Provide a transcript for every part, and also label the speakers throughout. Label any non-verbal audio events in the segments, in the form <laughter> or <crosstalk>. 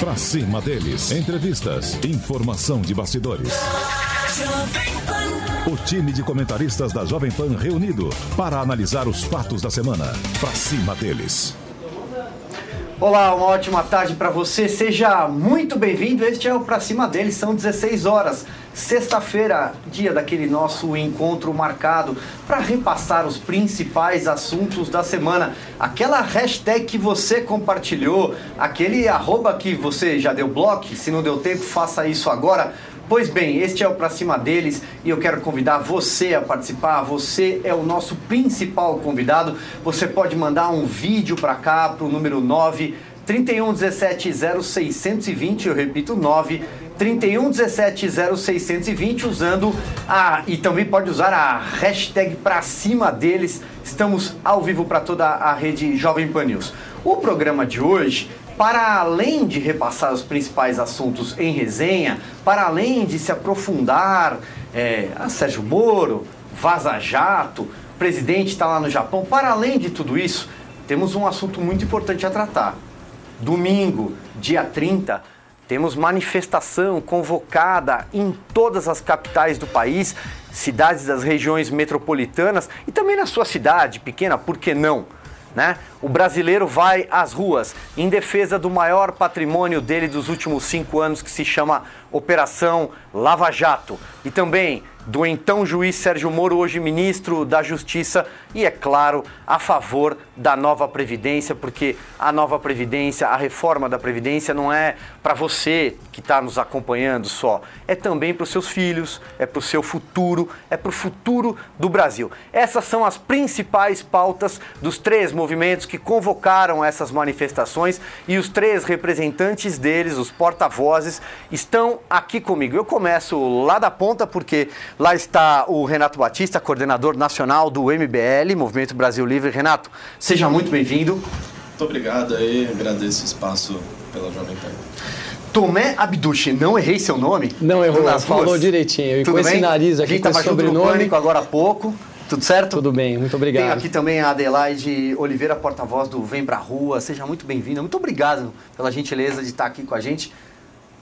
Speaker 1: Pra cima deles. Entrevistas. Informação de bastidores. O time de comentaristas da Jovem Pan reunido para analisar os fatos da semana. Pra cima deles.
Speaker 2: Olá, uma ótima tarde para você. Seja muito bem-vindo. Este é o Pra Cima deles. São 16 horas. Sexta-feira, dia daquele nosso encontro marcado para repassar os principais assuntos da semana. Aquela hashtag que você compartilhou, aquele arroba que você já deu bloco, se não deu tempo, faça isso agora. Pois bem, este é o Pra Cima deles e eu quero convidar você a participar. Você é o nosso principal convidado. Você pode mandar um vídeo para cá, para o número 9 31 17 0620. Eu repito, 9 31 17 0620 usando a e também pode usar a hashtag pra cima deles. Estamos ao vivo para toda a rede Jovem Pan News. O programa de hoje para além de repassar os principais assuntos em resenha, para além de se aprofundar é, a Sérgio Moro, Vaza Jato, presidente está lá no Japão, para além de tudo isso, temos um assunto muito importante a tratar. Domingo, dia 30, temos manifestação convocada em todas as capitais do país, cidades das regiões metropolitanas e também na sua cidade pequena, por que não? Né? O brasileiro vai às ruas em defesa do maior patrimônio dele dos últimos cinco anos, que se chama Operação Lava Jato. E também do então juiz Sérgio Moro, hoje ministro da Justiça, e é claro, a favor da nova Previdência, porque a nova Previdência, a reforma da Previdência não é para você que está nos acompanhando só, é também para os seus filhos, é para o seu futuro, é para o futuro do Brasil. Essas são as principais pautas dos três movimentos que convocaram essas manifestações e os três representantes deles, os porta-vozes, estão aqui comigo. Eu começo lá da ponta porque Lá está o Renato Batista, coordenador nacional do MBL, Movimento Brasil Livre. Renato, seja muito bem-vindo.
Speaker 3: Muito obrigado aí, agradeço o espaço pela Jovem Pan.
Speaker 2: Tomé Abduche, não errei seu nome?
Speaker 4: Não errou, falou direitinho. E
Speaker 2: Tudo
Speaker 4: com
Speaker 2: bem?
Speaker 4: esse nariz aqui,
Speaker 2: a gente
Speaker 4: com esse sobrenome.
Speaker 2: Pânico agora há pouco. Tudo certo?
Speaker 4: Tudo bem, muito obrigado.
Speaker 2: Tenho aqui também a Adelaide Oliveira, porta-voz do Vem Pra Rua. Seja muito bem-vinda. Muito obrigado pela gentileza de estar aqui com a gente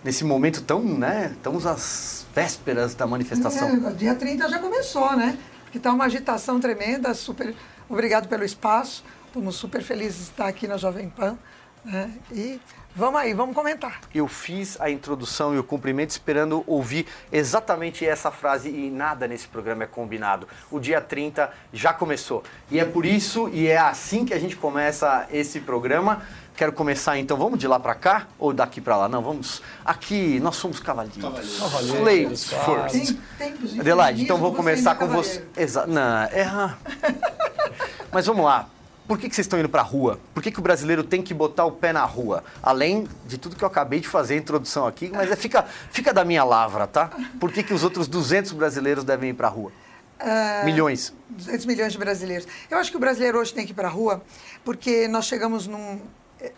Speaker 2: nesse momento tão, né? Estamos às vésperas da manifestação.
Speaker 5: É, dia 30 já começou, né? Porque está uma agitação tremenda. Super obrigado pelo espaço. Estamos super felizes de estar aqui na Jovem Pan. Né? E vamos aí, vamos comentar.
Speaker 2: Eu fiz a introdução e o cumprimento esperando ouvir exatamente essa frase e nada nesse programa é combinado. O dia 30 já começou. E é por isso e é assim que a gente começa esse programa. Quero começar então, vamos de lá para cá ou daqui para lá? Não, vamos. Aqui nós somos cavaleiros.
Speaker 3: Cavaleiros.
Speaker 2: Ladies first. Adelaide, então vou começar
Speaker 5: você
Speaker 2: com
Speaker 5: é
Speaker 2: você. Exato. Não, é. <laughs> Mas vamos lá. Por que, que vocês estão indo para a rua? Por que, que o brasileiro tem que botar o pé na rua? Além de tudo que eu acabei de fazer a introdução aqui, mas é, fica, fica da minha lavra, tá? Por que, que os outros 200 brasileiros devem ir para a rua?
Speaker 5: Ah,
Speaker 2: Milhões.
Speaker 5: 200 milhões de brasileiros. Eu acho que o brasileiro hoje tem que ir para a rua porque nós chegamos num,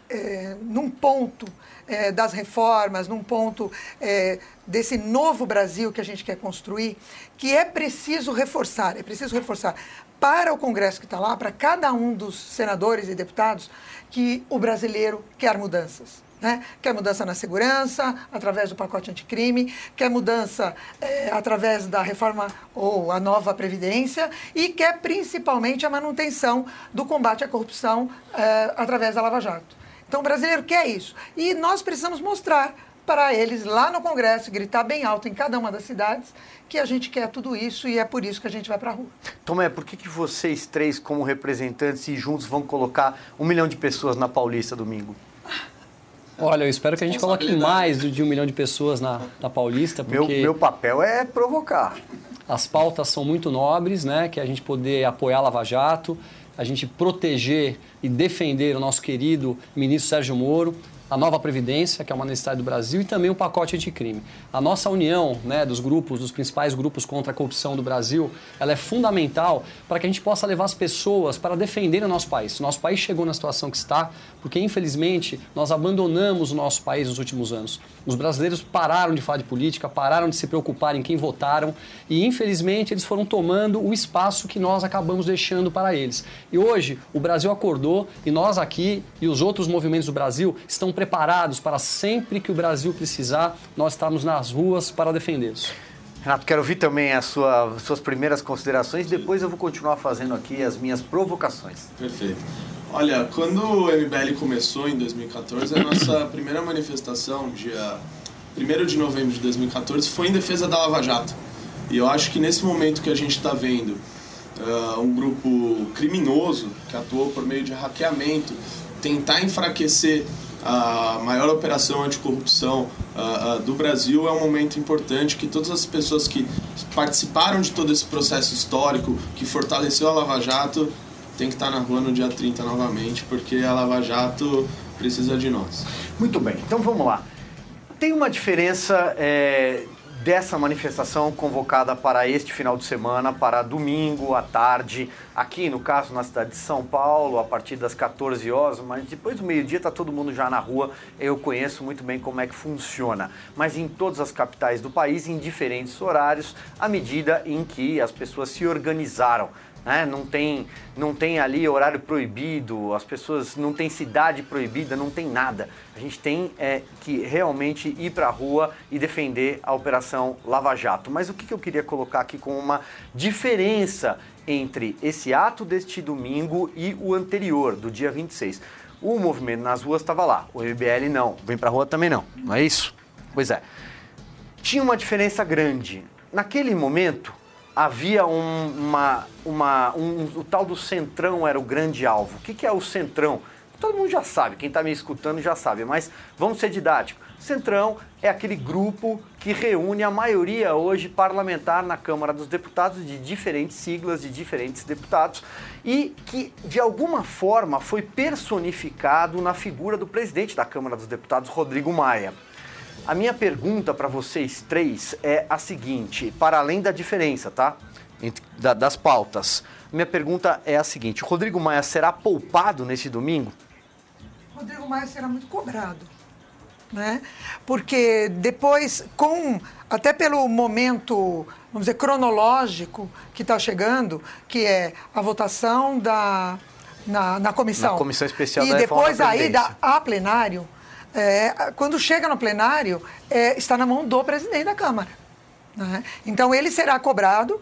Speaker 5: é, num ponto é, das reformas, num ponto é, desse novo Brasil que a gente quer construir, que é preciso reforçar, é preciso reforçar para o Congresso que está lá, para cada um dos senadores e deputados, que o brasileiro quer mudanças. Né? Quer mudança na segurança, através do pacote anticrime, quer mudança eh, através da reforma ou a nova Previdência e quer principalmente a manutenção do combate à corrupção eh, através da Lava Jato. Então o brasileiro quer isso. E nós precisamos mostrar para eles lá no Congresso, gritar bem alto em cada uma das cidades, que a gente quer tudo isso e é por isso que a gente vai para a rua.
Speaker 2: Tomé, por que, que vocês três, como representantes e juntos, vão colocar um milhão de pessoas na Paulista domingo?
Speaker 4: Olha, eu espero que a gente coloque mais de um milhão de pessoas na, na Paulista,
Speaker 2: Meu,
Speaker 4: porque
Speaker 2: meu papel é provocar.
Speaker 4: as pautas são muito nobres, né? Que a gente poder apoiar a Lava Jato, a gente proteger e defender o nosso querido ministro Sérgio Moro, a nova Previdência, que é uma necessidade do Brasil, e também o pacote anticrime. A nossa união né, dos grupos, dos principais grupos contra a corrupção do Brasil, ela é fundamental para que a gente possa levar as pessoas para defender o nosso país. Nosso país chegou na situação que está porque, infelizmente, nós abandonamos o nosso país nos últimos anos. Os brasileiros pararam de falar de política, pararam de se preocupar em quem votaram e, infelizmente, eles foram tomando o espaço que nós acabamos deixando para eles. E hoje, o Brasil acordou e nós aqui e os outros movimentos do Brasil estão preparados para sempre que o Brasil precisar, nós estamos nas ruas para defendê-los.
Speaker 2: Renato, quero ouvir também as sua, suas primeiras considerações, depois eu vou continuar fazendo aqui as minhas provocações.
Speaker 3: Perfeito. Olha, quando o MBL começou em 2014, a nossa primeira manifestação, dia 1 de novembro de 2014, foi em defesa da Lava Jato. E eu acho que nesse momento que a gente está vendo uh, um grupo criminoso que atuou por meio de hackeamento tentar enfraquecer a maior operação anticorrupção uh, uh, do Brasil é um momento importante que todas as pessoas que participaram de todo esse processo histórico, que fortaleceu a Lava Jato, tem que estar na rua no dia 30 novamente, porque a Lava Jato precisa de nós.
Speaker 2: Muito bem, então vamos lá. Tem uma diferença é, dessa manifestação convocada para este final de semana, para domingo à tarde, aqui no caso na cidade de São Paulo, a partir das 14 horas, mas depois do meio-dia está todo mundo já na rua. Eu conheço muito bem como é que funciona. Mas em todas as capitais do país, em diferentes horários, à medida em que as pessoas se organizaram né? não, tem, não tem ali horário proibido, as pessoas não tem cidade proibida, não tem nada. A gente tem é, que realmente ir para a rua e defender a Operação Lava Jato. Mas o que, que eu queria colocar aqui com uma diferença entre esse ato deste domingo e o anterior, do dia 26? O movimento nas ruas estava lá, o MBL não, vem para a rua também não, não é isso? Pois é. Tinha uma diferença grande. Naquele momento, havia um, uma, uma, um, o tal do centrão era o grande alvo. O que, que é o centrão? Todo mundo já sabe, quem está me escutando já sabe, mas vamos ser didáticos. Centrão é aquele grupo que reúne a maioria hoje parlamentar na Câmara dos Deputados de diferentes siglas, de diferentes deputados, e que de alguma forma foi personificado na figura do presidente da Câmara dos Deputados, Rodrigo Maia. A minha pergunta para vocês três é a seguinte, para além da diferença, tá? Entre, da, das pautas. Minha pergunta é a seguinte: Rodrigo Maia será poupado nesse domingo?
Speaker 5: Rodrigo Maia será muito cobrado. Né? Porque depois, com até pelo momento, vamos dizer, cronológico que está chegando, que é a votação da, na, na comissão.
Speaker 2: Na comissão especial
Speaker 5: e
Speaker 2: da
Speaker 5: depois a ida a plenário, é, quando chega no plenário, é, está na mão do presidente da Câmara. Né? Então, ele será cobrado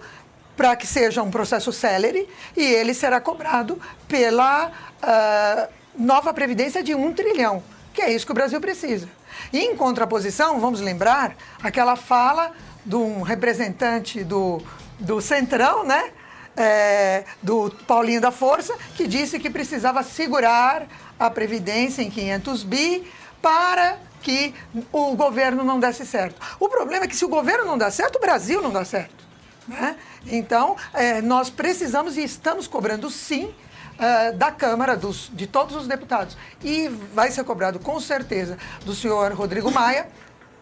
Speaker 5: para que seja um processo célere e ele será cobrado pela uh, nova previdência de um trilhão, que é isso que o Brasil precisa. E, em contraposição, vamos lembrar aquela fala de um representante do, do Centrão, né? É, do Paulinho da Força, que disse que precisava segurar a Previdência em 500 bi para que o governo não desse certo. O problema é que se o governo não dá certo, o Brasil não dá certo. Né? Então, é, nós precisamos e estamos cobrando sim é, da Câmara, dos, de todos os deputados. E vai ser cobrado com certeza do senhor Rodrigo Maia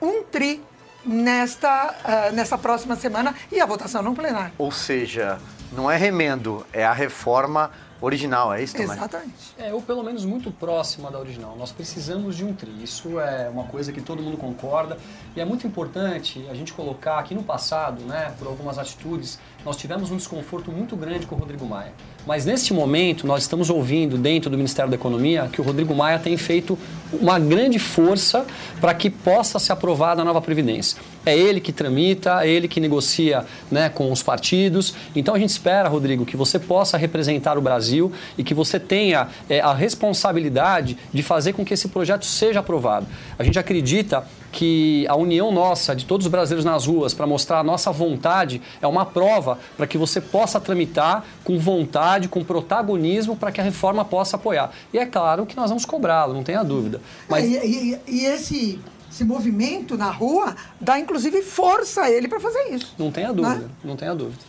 Speaker 5: um tri nesta, uh, nessa próxima semana e a votação no plenário.
Speaker 2: Ou seja, não é remendo, é a reforma original, é isso também?
Speaker 5: Exatamente.
Speaker 4: É, ou pelo menos muito próxima da original. Nós precisamos de um tri. Isso é uma coisa que todo mundo concorda. E é muito importante a gente colocar aqui no passado, né, por algumas atitudes, nós tivemos um desconforto muito grande com o Rodrigo Maia. Mas neste momento, nós estamos ouvindo dentro do Ministério da Economia que o Rodrigo Maia tem feito uma grande força para que possa ser aprovada a nova Previdência. É ele que tramita, é ele que negocia né, com os partidos. Então a gente espera, Rodrigo, que você possa representar o Brasil e que você tenha é, a responsabilidade de fazer com que esse projeto seja aprovado. A gente acredita que a união nossa, de todos os brasileiros nas ruas, para mostrar a nossa vontade, é uma prova para que você possa tramitar com vontade, com protagonismo, para que a reforma possa apoiar. E é claro que nós vamos cobrá-lo, não tenha dúvida.
Speaker 5: Mas... É, e, e, e esse esse movimento na rua dá inclusive força a ele para fazer isso.
Speaker 4: Não tenha dúvida, né? não tenha dúvida.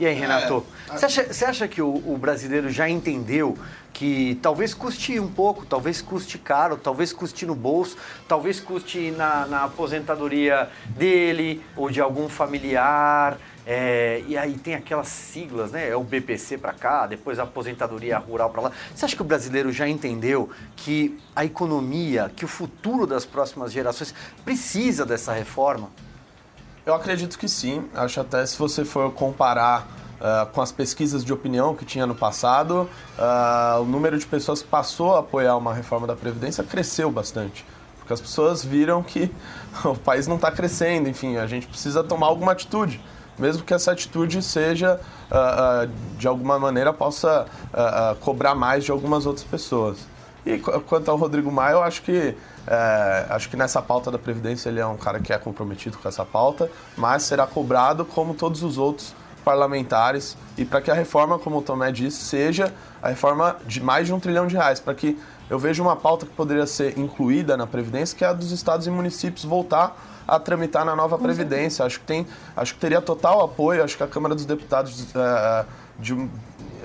Speaker 2: E aí, Renato? É, você, acha, você acha que o, o brasileiro já entendeu que talvez custe um pouco, talvez custe caro, talvez custe no bolso, talvez custe na, na aposentadoria dele ou de algum familiar. É, e aí tem aquelas siglas, né? É o BPC para cá, depois a aposentadoria rural para lá. Você acha que o brasileiro já entendeu que a economia, que o futuro das próximas gerações precisa dessa reforma?
Speaker 3: Eu acredito que sim. Acho até se você for comparar uh, com as pesquisas de opinião que tinha no passado, uh, o número de pessoas que passou a apoiar uma reforma da Previdência cresceu bastante. Porque as pessoas viram que <laughs> o país não está crescendo, enfim, a gente precisa tomar alguma atitude. Mesmo que essa atitude seja, uh, de alguma maneira, possa cobrar mais de algumas outras pessoas. E quanto ao Rodrigo Maia, eu acho que é, acho que nessa pauta da Previdência ele é um cara que é comprometido com essa pauta, mas será cobrado como todos os outros parlamentares e para que a reforma, como o Tomé disse, seja a reforma de mais de um trilhão de reais, para que eu veja uma pauta que poderia ser incluída na Previdência, que é a dos estados e municípios voltar a tramitar na nova Previdência. Acho que, tem, acho que teria total apoio, acho que a Câmara dos Deputados, é, de,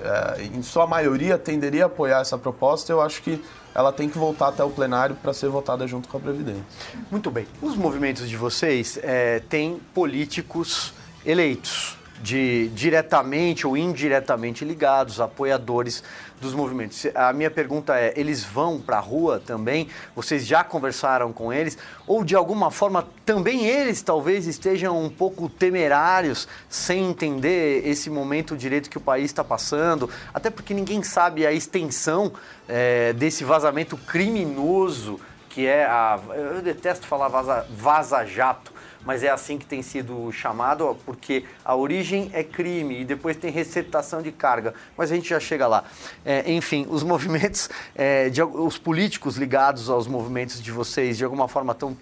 Speaker 3: é, em sua maioria, tenderia a apoiar essa proposta. Eu acho que ela tem que voltar até o plenário para ser votada junto com a Previdência.
Speaker 2: Muito bem. Os movimentos de vocês é, têm políticos eleitos de diretamente ou indiretamente ligados, apoiadores dos movimentos. A minha pergunta é: eles vão para a rua também? Vocês já conversaram com eles? Ou de alguma forma também eles talvez estejam um pouco temerários, sem entender esse momento direito que o país está passando? Até porque ninguém sabe a extensão é, desse vazamento criminoso que é a. Eu detesto falar vaza, vaza-jato mas é assim que tem sido chamado, porque a origem é crime e depois tem receptação de carga. Mas a gente já chega lá. É, enfim, os movimentos, <laughs> é, de, os políticos ligados aos movimentos de vocês, de alguma forma estão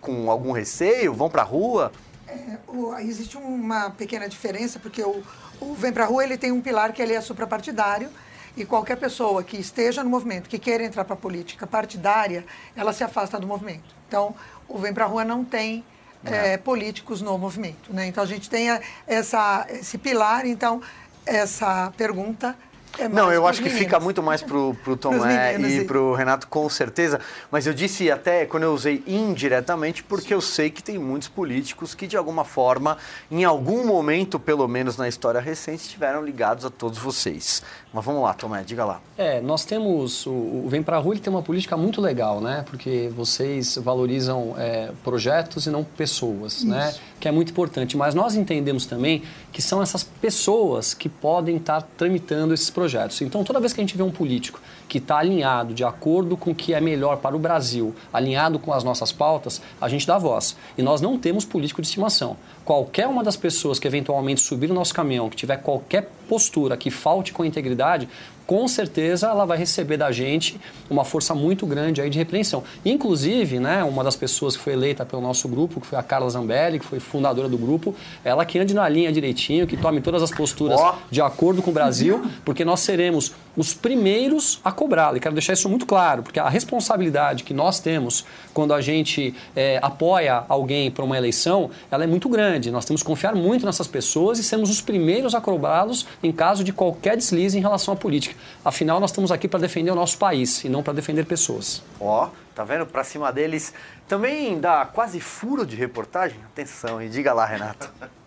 Speaker 2: com algum receio? Vão para a rua?
Speaker 5: É, o, existe uma pequena diferença, porque o, o Vem para a Rua ele tem um pilar que ele é suprapartidário, e qualquer pessoa que esteja no movimento, que queira entrar para a política partidária, ela se afasta do movimento. Então, o Vem para a Rua não tem é. É, políticos no movimento. Né? Então a gente tem essa, esse pilar, então essa pergunta é
Speaker 2: não, eu acho que fica muito mais pro, pro <laughs> Tomé e pro Renato, com certeza. Mas eu disse até quando eu usei indiretamente, porque eu sei que tem muitos políticos que, de alguma forma, em algum momento, pelo menos na história recente, estiveram ligados a todos vocês. Mas vamos lá, Tomé, diga lá.
Speaker 4: É, nós temos. O, o Vem Pra Rua ele tem uma política muito legal, né? Porque vocês valorizam é, projetos e não pessoas, né? Isso. né? Que é muito importante. Mas nós entendemos também que são essas pessoas que podem estar tramitando esses projetos. Então, toda vez que a gente vê um político que está alinhado de acordo com o que é melhor para o Brasil, alinhado com as nossas pautas, a gente dá voz. E nós não temos político de estimação. Qualquer uma das pessoas que eventualmente subir no nosso caminhão, que tiver qualquer postura que falte com integridade, com certeza ela vai receber da gente uma força muito grande aí de repreensão. Inclusive, né, uma das pessoas que foi eleita pelo nosso grupo, que foi a Carla Zambelli, que foi fundadora do grupo, ela que ande na linha direitinho, que tome todas as posturas oh. de acordo com o Brasil, porque nós seremos os primeiros a cobrá-la. E quero deixar isso muito claro, porque a responsabilidade que nós temos quando a gente é, apoia alguém para uma eleição, ela é muito grande. Nós temos que confiar muito nessas pessoas e sermos os primeiros a cobrá-los em caso de qualquer deslize em relação à política. Afinal, nós estamos aqui para defender o nosso país e não para defender pessoas.
Speaker 2: Ó, oh, tá vendo? Para cima deles também dá quase furo de reportagem. Atenção, e diga lá, Renato. <laughs>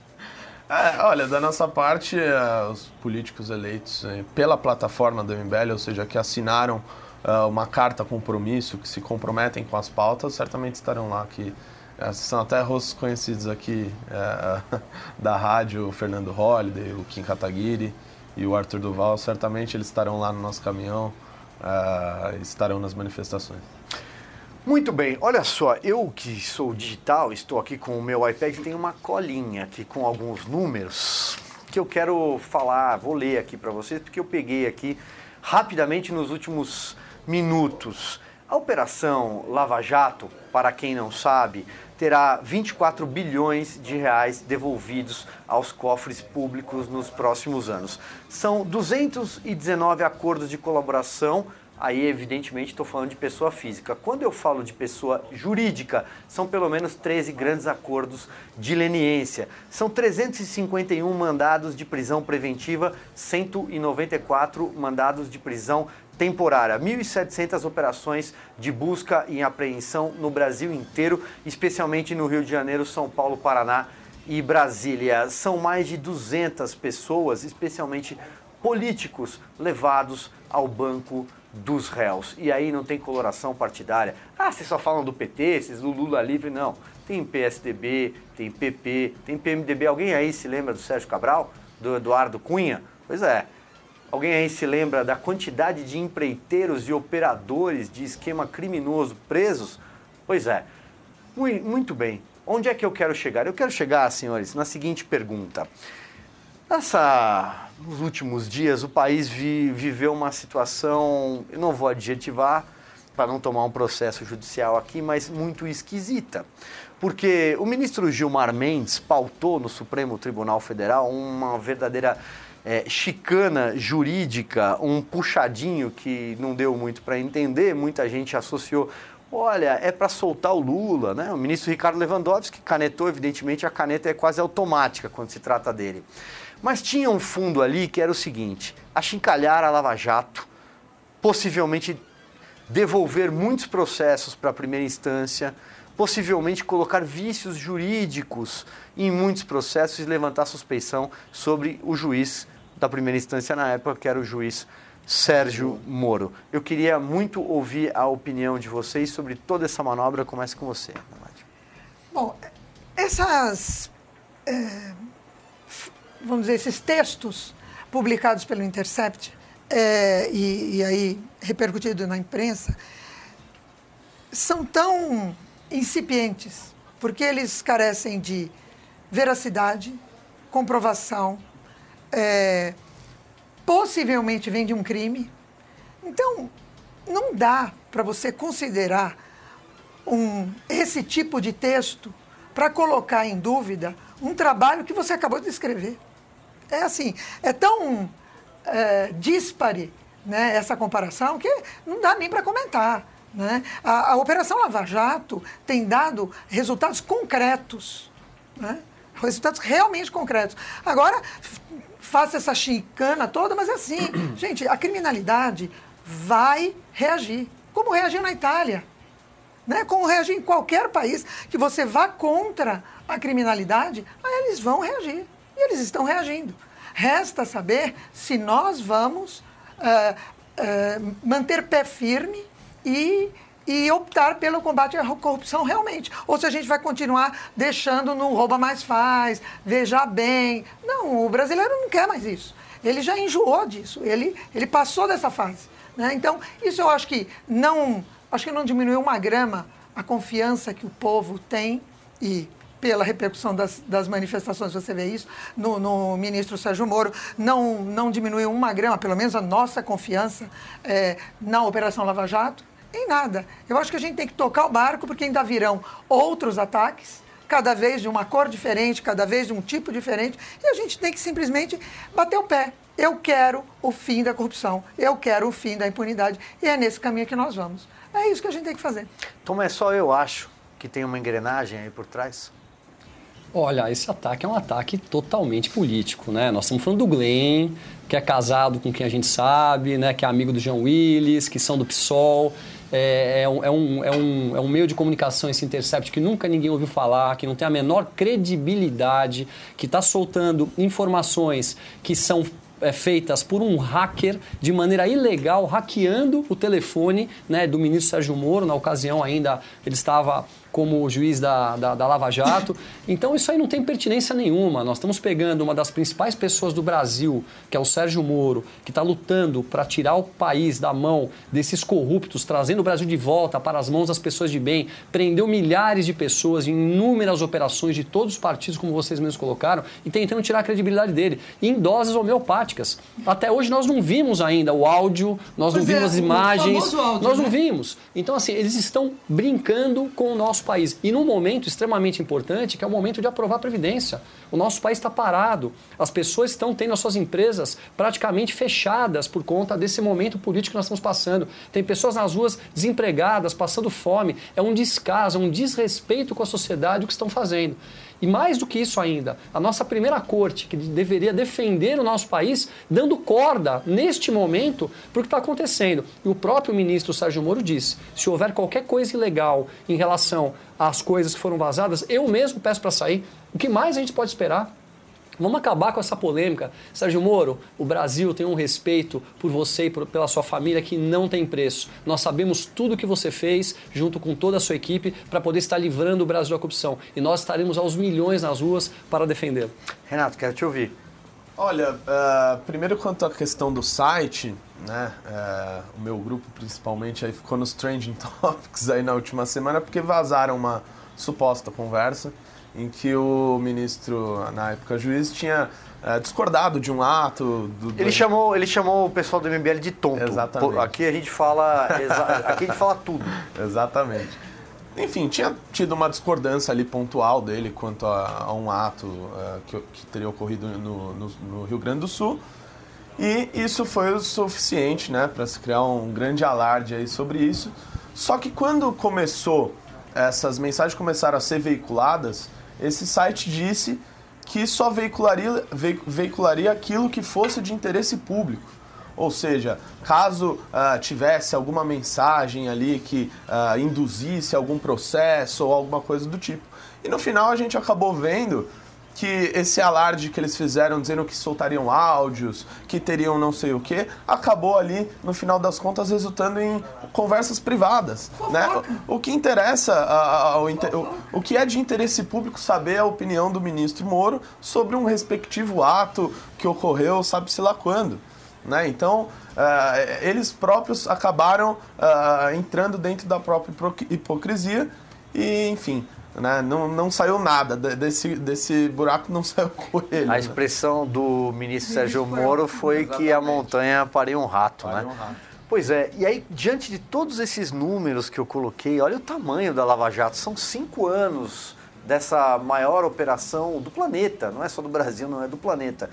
Speaker 3: É, olha, da nossa parte, é, os políticos eleitos é, pela plataforma do MBL, ou seja, que assinaram uma carta compromisso, que se comprometem com as pautas, certamente estarão lá. Que são até rostos conhecidos aqui <laughs> da rádio, o Fernando Holliday, o Kim Kataguiri e o Arthur Duval, certamente eles estarão lá no nosso caminhão, estarão nas manifestações.
Speaker 2: Muito bem, olha só, eu que sou digital, estou aqui com o meu iPad, tem uma colinha aqui com alguns números que eu quero falar, vou ler aqui para vocês, porque eu peguei aqui rapidamente nos últimos minutos. A operação Lava Jato, para quem não sabe, terá 24 bilhões de reais devolvidos aos cofres públicos nos próximos anos. São 219 acordos de colaboração aí evidentemente estou falando de pessoa física. Quando eu falo de pessoa jurídica, são pelo menos 13 grandes acordos de leniência. São 351 mandados de prisão preventiva, 194 mandados de prisão temporária, 1.700 operações de busca e apreensão no Brasil inteiro, especialmente no Rio de Janeiro, São Paulo, Paraná e Brasília. São mais de 200 pessoas, especialmente políticos, levados ao banco dos réus. E aí não tem coloração partidária. Ah, vocês só falam do PT, vocês do Lula livre, não. Tem PSDB, tem PP, tem PMDB. Alguém aí se lembra do Sérgio Cabral? Do Eduardo Cunha? Pois é. Alguém aí se lembra da quantidade de empreiteiros e operadores de esquema criminoso presos? Pois é. Muito bem. Onde é que eu quero chegar? Eu quero chegar, senhores, na seguinte pergunta. Nessa, nos últimos dias, o país vi, viveu uma situação, eu não vou adjetivar para não tomar um processo judicial aqui, mas muito esquisita. Porque o ministro Gilmar Mendes pautou no Supremo Tribunal Federal uma verdadeira é, chicana jurídica, um puxadinho que não deu muito para entender, muita gente associou. Olha, é para soltar o Lula, né? O ministro Ricardo Lewandowski canetou, evidentemente, a caneta é quase automática quando se trata dele. Mas tinha um fundo ali que era o seguinte: achincalhar a Lava Jato, possivelmente devolver muitos processos para a primeira instância, possivelmente colocar vícios jurídicos em muitos processos e levantar suspeição sobre o juiz da primeira instância na época, que era o juiz Sérgio Moro. Eu queria muito ouvir a opinião de vocês sobre toda essa manobra. Começa com você, Namadi.
Speaker 5: Bom, essas, é, vamos dizer, esses textos publicados pelo Intercept é, e, e aí repercutido na imprensa são tão incipientes, porque eles carecem de veracidade, comprovação, é, possivelmente vem de um crime. Então, não dá para você considerar um, esse tipo de texto para colocar em dúvida um trabalho que você acabou de escrever. É assim, é tão é, dispare né, essa comparação que não dá nem para comentar. Né? A, a, Operação Lava Jato tem dado resultados concretos, né? resultados realmente concretos. Agora, faça essa chicana toda, mas é assim, <clears throat> gente, a criminalidade vai reagir, como reagiu na Itália. Né? Como reagir em qualquer país que você vá contra a criminalidade, aí eles vão reagir. E eles estão reagindo. Resta saber se nós vamos uh, uh, manter pé firme e, e optar pelo combate à corrupção realmente. Ou se a gente vai continuar deixando no rouba mais faz, veja bem. Não, o brasileiro não quer mais isso. Ele já enjoou disso, ele, ele passou dessa fase. Né? Então, isso eu acho que não, acho que não diminuiu uma grama a confiança que o povo tem e pela repercussão das, das manifestações, você vê isso, no, no, ministro Sérgio Moro, não, não diminuiu uma grama, pelo menos a nossa confiança é, na Operação Lava Jato, em nada. Eu acho que a gente tem que tocar o barco, porque ainda virão outros ataques, cada vez de uma cor diferente, cada vez de um tipo diferente, e a gente tem que simplesmente bater o pé. Eu quero o fim da corrupção, eu quero o fim da impunidade, e é nesse caminho que nós vamos. É isso que a gente tem que fazer.
Speaker 2: Então é só eu acho que tem uma engrenagem aí por trás?
Speaker 4: Olha, esse ataque é um ataque totalmente político, né? Nós estamos falando do Glenn, que é casado com quem a gente sabe, né? Que é amigo do João Willis, que são do PSOL. É, é, um, é, um, é, um, é um meio de comunicação, esse Intercept, que nunca ninguém ouviu falar, que não tem a menor credibilidade, que está soltando informações que são é, feitas por um hacker de maneira ilegal, hackeando o telefone né, do ministro Sérgio Moro. Na ocasião, ainda ele estava como juiz da, da, da, Lava Jato. Então isso aí não tem pertinência nenhuma. Nós estamos pegando uma das principais pessoas do Brasil, que é o Sérgio Moro, que está lutando para tirar o país da mão desses corruptos, trazendo o Brasil de volta para as mãos das pessoas de bem, prendeu milhares de pessoas em inúmeras operações de todos os partidos, como vocês mesmos colocaram, e tentando tirar a credibilidade dele, em doses homeopáticas. Até hoje nós não vimos ainda o áudio, nós pois não vimos é, as imagens, nós não vimos. Então, assim, eles estão brincando com o nosso nosso país. E num momento extremamente importante, que é o momento de aprovar a Previdência. O nosso país está parado. As pessoas estão tendo as suas empresas praticamente fechadas por conta desse momento político que nós estamos passando. Tem pessoas nas ruas desempregadas, passando fome. É um descaso, é um desrespeito com a sociedade o que estão fazendo. E mais do que isso ainda, a nossa primeira corte, que deveria defender o nosso país, dando corda neste momento para o que está acontecendo. E o próprio ministro Sérgio Moro disse: se houver qualquer coisa ilegal em relação às coisas que foram vazadas, eu mesmo peço para sair. O que mais a gente pode esperar? Vamos acabar com essa polêmica. Sérgio Moro, o Brasil tem um respeito por você e por, pela sua família que não tem preço. Nós sabemos tudo o que você fez, junto com toda a sua equipe, para poder estar livrando o Brasil da corrupção. E nós estaremos aos milhões nas ruas para defender.
Speaker 2: Renato, quero te ouvir.
Speaker 3: Olha, uh, primeiro quanto à questão do site, né? Uh, o meu grupo principalmente aí ficou nos trending <laughs> topics aí na última semana porque vazaram uma suposta conversa em que o ministro, na época juiz, tinha é, discordado de um ato. Do,
Speaker 2: ele, chamou, ele chamou o pessoal do MBL de tonto.
Speaker 3: Exatamente.
Speaker 2: Aqui a gente fala, <laughs> aqui a gente fala tudo.
Speaker 3: Exatamente. Enfim, tinha tido uma discordância ali pontual dele quanto a, a um ato uh, que, que, teria ocorrido no, no, no, Rio Grande do Sul. E isso foi o suficiente né, para se criar um grande alarde aí sobre isso. Só que quando começou, essas mensagens começaram a ser veiculadas, esse site disse que só veicularia, veicularia aquilo que fosse de interesse público. Ou seja, caso uh, tivesse alguma mensagem ali que uh, induzisse algum processo ou alguma coisa do tipo. E no final a gente acabou vendo que esse alarde que eles fizeram dizendo que soltariam áudios, que teriam não sei o que, acabou ali, no final das contas, resultando em conversas privadas. Né? O, o que interessa, o, o que é de interesse público saber a opinião do ministro Moro sobre um respectivo ato que ocorreu, sabe-se lá quando. Né? Então, uh, eles próprios acabaram uh, entrando dentro da própria hipocrisia e, enfim, né? Não, não saiu nada desse, desse buraco, não <laughs> saiu coelho.
Speaker 2: A expressão do ministro Sérgio Moro foi que a montanha pareia um rato, né? Um rato. Pois é, e aí, diante de todos esses números que eu coloquei, olha o tamanho da Lava Jato, são cinco anos dessa maior operação do planeta, não é só do Brasil, não é do planeta.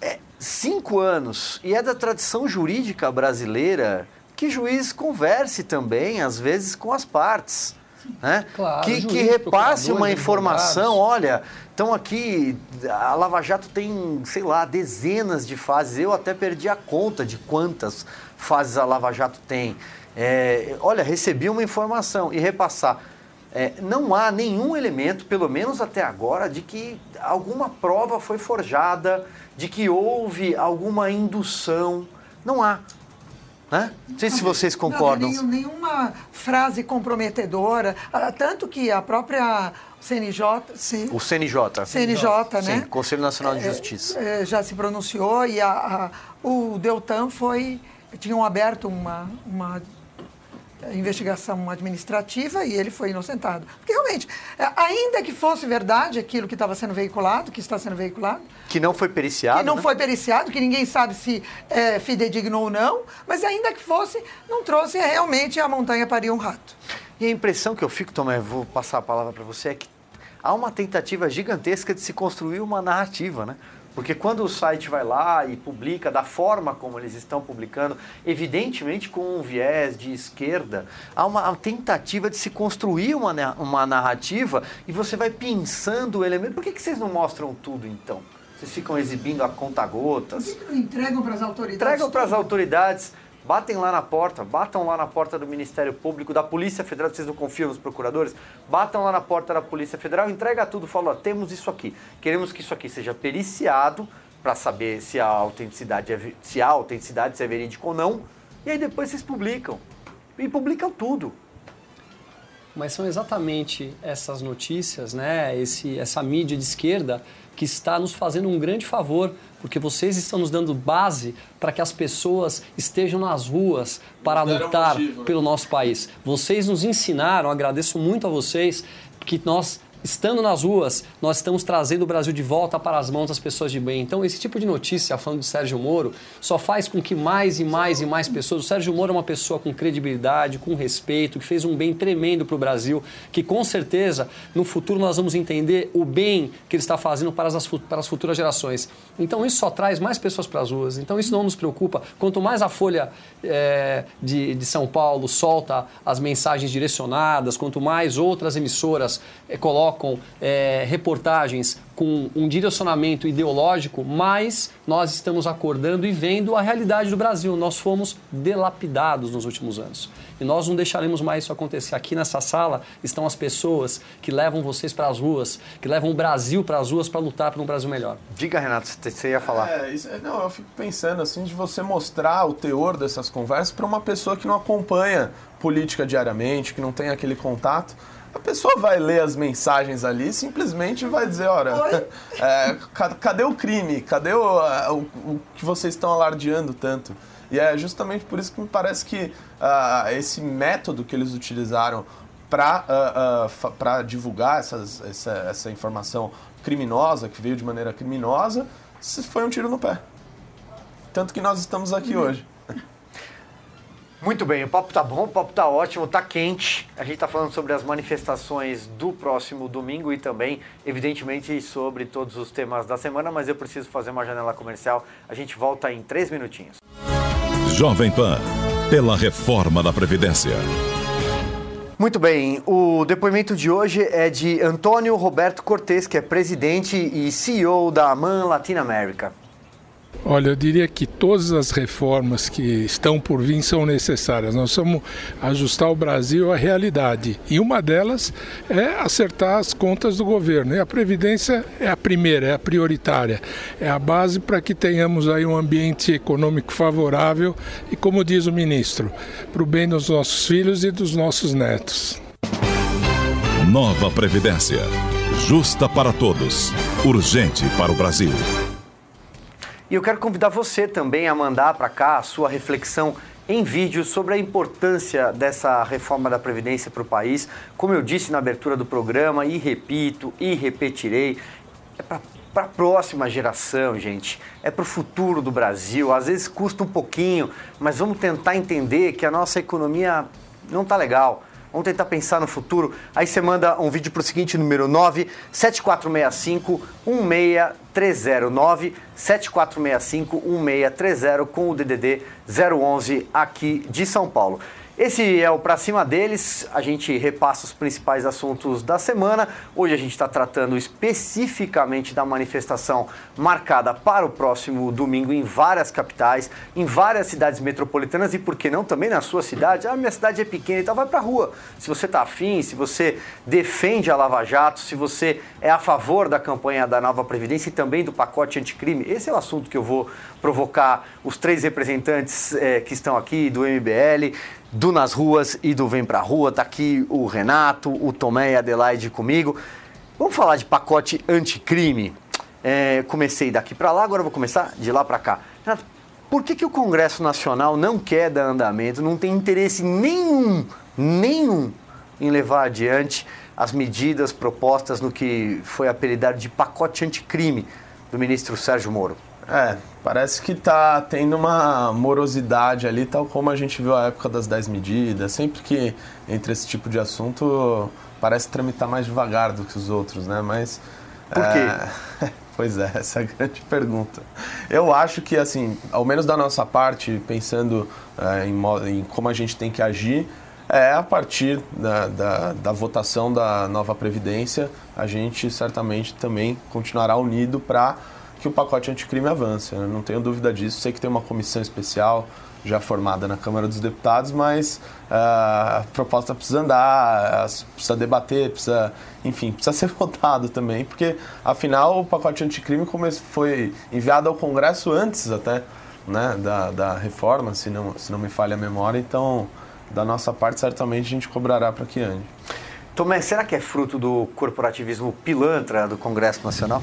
Speaker 2: É cinco anos, e é da tradição jurídica brasileira que juiz converse também, às vezes, com as partes né? Claro, que, que repasse uma informação, olha, então aqui a Lava Jato tem, sei lá, dezenas de fases, eu até perdi a conta de quantas fases a Lava Jato tem. É, olha, recebi uma informação e repassar. É, não há nenhum elemento, pelo menos até agora, de que alguma prova foi forjada, de que houve alguma indução. Não há. Né? Não sei se vocês concordam.
Speaker 5: Não, nenhuma frase comprometedora, tanto que a própria CNJ.
Speaker 2: Se, o CNJ.
Speaker 5: CNJ, né?
Speaker 2: Sim, Conselho Nacional de é, Justiça.
Speaker 5: É, já se pronunciou e a, a, o Deltan foi. Tinham aberto uma, uma investigação administrativa e ele foi inocentado. Porque realmente, é, ainda que fosse verdade aquilo que estava sendo veiculado, que está sendo veiculado.
Speaker 2: Que não foi periciado.
Speaker 5: Que não
Speaker 2: né?
Speaker 5: foi periciado, que ninguém sabe se é fidedigno ou não, mas ainda que fosse, não trouxe realmente a montanha paria um rato.
Speaker 2: E a impressão que eu fico, Tomé, vou passar a palavra para você, é que há uma tentativa gigantesca de se construir uma narrativa, né? Porque quando o site vai lá e publica da forma como eles estão publicando, evidentemente com um viés de esquerda, há uma tentativa de se construir uma, uma narrativa e você vai pensando o elemento. Por que, que vocês não mostram tudo então? Vocês ficam exibindo a conta-gotas? Por
Speaker 5: que, que não entregam para as autoridades?
Speaker 2: Entregam para as autoridades batem lá na porta, batam lá na porta do Ministério Público, da Polícia Federal, vocês não confiam nos procuradores, batam lá na porta da Polícia Federal, entrega tudo, fala, temos isso aqui, queremos que isso aqui seja periciado para saber se a autenticidade é, se a autenticidade se é verídica ou não, e aí depois vocês publicam. E publicam tudo.
Speaker 4: Mas são exatamente essas notícias, né, esse, essa mídia de esquerda que está nos fazendo um grande favor, porque vocês estão nos dando base para que as pessoas estejam nas ruas para lutar motivo, né? pelo nosso país. Vocês nos ensinaram, agradeço muito a vocês, que nós estando nas ruas, nós estamos trazendo o Brasil de volta para as mãos das pessoas de bem. Então, esse tipo de notícia, falando de Sérgio Moro, só faz com que mais e mais e mais pessoas. O Sérgio Moro é uma pessoa com credibilidade, com respeito, que fez um bem tremendo para o Brasil, que com certeza no futuro nós vamos entender o bem que ele está fazendo para as, para as futuras gerações. Então, isso só traz mais pessoas para as ruas. Então, isso não nos preocupa. Quanto mais a Folha é, de, de São Paulo solta as mensagens direcionadas, quanto mais outras emissoras é, colocam é, reportagens com um direcionamento ideológico, mais nós estamos acordando e vendo a realidade do Brasil. Nós fomos delapidados nos últimos anos. E nós não deixaremos mais isso acontecer. Aqui nessa sala estão as pessoas que levam vocês para as ruas, que levam o Brasil para as ruas para lutar por um Brasil melhor.
Speaker 2: Diga, Renato, você ia falar.
Speaker 3: É, isso, não, eu fico pensando assim de você mostrar o teor dessas conversas para uma pessoa que não acompanha política diariamente, que não tem aquele contato a pessoa vai ler as mensagens ali e simplesmente vai dizer, olha, <laughs> é, cadê o crime? Cadê o, o, o, que vocês estão alardeando tanto? E é justamente por isso que me parece que uh, esse método que eles utilizaram para uh, uh, divulgar essas, essa, essa informação criminosa, que veio de maneira criminosa, foi um tiro no pé. Tanto que nós estamos aqui uhum. hoje.
Speaker 2: Muito bem, o papo tá bom, o papo tá ótimo, tá quente. A gente tá falando sobre as manifestações do próximo domingo e também, evidentemente, sobre todos os temas da semana, mas eu preciso fazer uma janela comercial. A gente volta em três minutinhos.
Speaker 1: Jovem Pan, pela reforma da Previdência.
Speaker 2: Muito bem, o depoimento de hoje é de Antônio Roberto Cortes, que é presidente e CEO da AMAN Latin America.
Speaker 6: Olha, eu diria que todas as reformas que estão por vir são necessárias. Nós vamos ajustar o Brasil à realidade. E uma delas é acertar as contas do governo. E a Previdência é a primeira, é a prioritária. É a base para que tenhamos aí um ambiente econômico favorável e, como diz o ministro, para o bem dos nossos filhos e dos nossos netos.
Speaker 1: Nova Previdência. Justa para todos. Urgente para o Brasil.
Speaker 2: E eu quero convidar você também a mandar para cá a sua reflexão em vídeo sobre a importância dessa reforma da Previdência para o país. Como eu disse na abertura do programa, e repito, e repetirei, é para a próxima geração, gente. É para o futuro do Brasil. Às vezes custa um pouquinho, mas vamos tentar entender que a nossa economia não está legal. Vamos tentar pensar no futuro. Aí você manda um vídeo para o seguinte número 97465 16309 7465 1630 com o DDD 011 aqui de São Paulo. Esse é o Pra Cima deles, a gente repassa os principais assuntos da semana. Hoje a gente está tratando especificamente da manifestação marcada para o próximo domingo em várias capitais, em várias cidades metropolitanas e, por que não, também na sua cidade. A minha cidade é pequena, então vai pra rua. Se você está afim, se você defende a Lava Jato, se você é a favor da campanha da nova Previdência e também do pacote anticrime, esse é o assunto que eu vou provocar os três representantes é, que estão aqui do MBL do Nas Ruas e do Vem Pra Rua. Tá aqui o Renato, o Tomé e a Adelaide comigo. Vamos falar de pacote anticrime. É, comecei daqui para lá, agora vou começar de lá para cá. Renato, por que, que o Congresso Nacional não quer dar andamento, não tem interesse nenhum, nenhum em levar adiante as medidas propostas no que foi apelidado de pacote anticrime do ministro Sérgio Moro?
Speaker 3: É, parece que tá tendo uma morosidade ali, tal como a gente viu a época das 10 medidas. Sempre que entre esse tipo de assunto, parece tramitar mais devagar do que os outros, né? Mas.
Speaker 2: Por quê?
Speaker 3: É... <laughs> Pois é, essa é a grande pergunta. Eu acho que, assim, ao menos da nossa parte, pensando é, em, em, como a gente tem que agir, é a partir da, da, da, votação da nova Previdência, a gente certamente também continuará unido para que o pacote anticrime avance. Eu não tenho dúvida disso. Sei que tem uma comissão especial já formada na Câmara dos Deputados, mas uh, a proposta precisa andar, precisa debater, precisa, enfim, precisa <laughs> ser votado também, porque afinal o pacote anticrime foi enviado ao Congresso antes até né, da, da reforma, se não, se não me falha a memória, então da nossa parte certamente a gente cobrará para que ande.
Speaker 2: Tomé, será que é fruto do corporativismo pilantra do Congresso Nacional?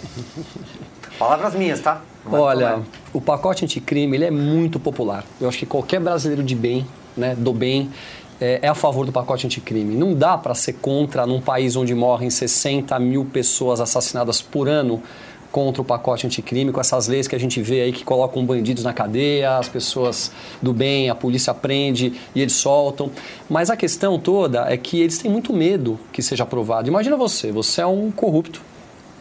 Speaker 2: <laughs> Palavras minhas, tá?
Speaker 4: Olha, o pacote anticrime ele é muito popular. Eu acho que qualquer brasileiro de bem, né, do bem, é, é a favor do pacote anticrime. Não dá para ser contra num país onde morrem 60 mil pessoas assassinadas por ano contra o pacote anticrime, com essas leis que a gente vê aí que colocam bandidos na cadeia, as pessoas do bem, a polícia prende e eles soltam. Mas a questão toda é que eles têm muito medo que seja aprovado. Imagina você, você é um corrupto,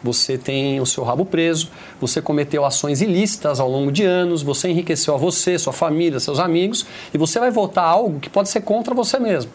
Speaker 4: você tem o seu rabo preso, você cometeu ações ilícitas ao longo de anos, você enriqueceu a você, sua família, seus amigos, e você vai votar algo que pode ser contra você mesmo.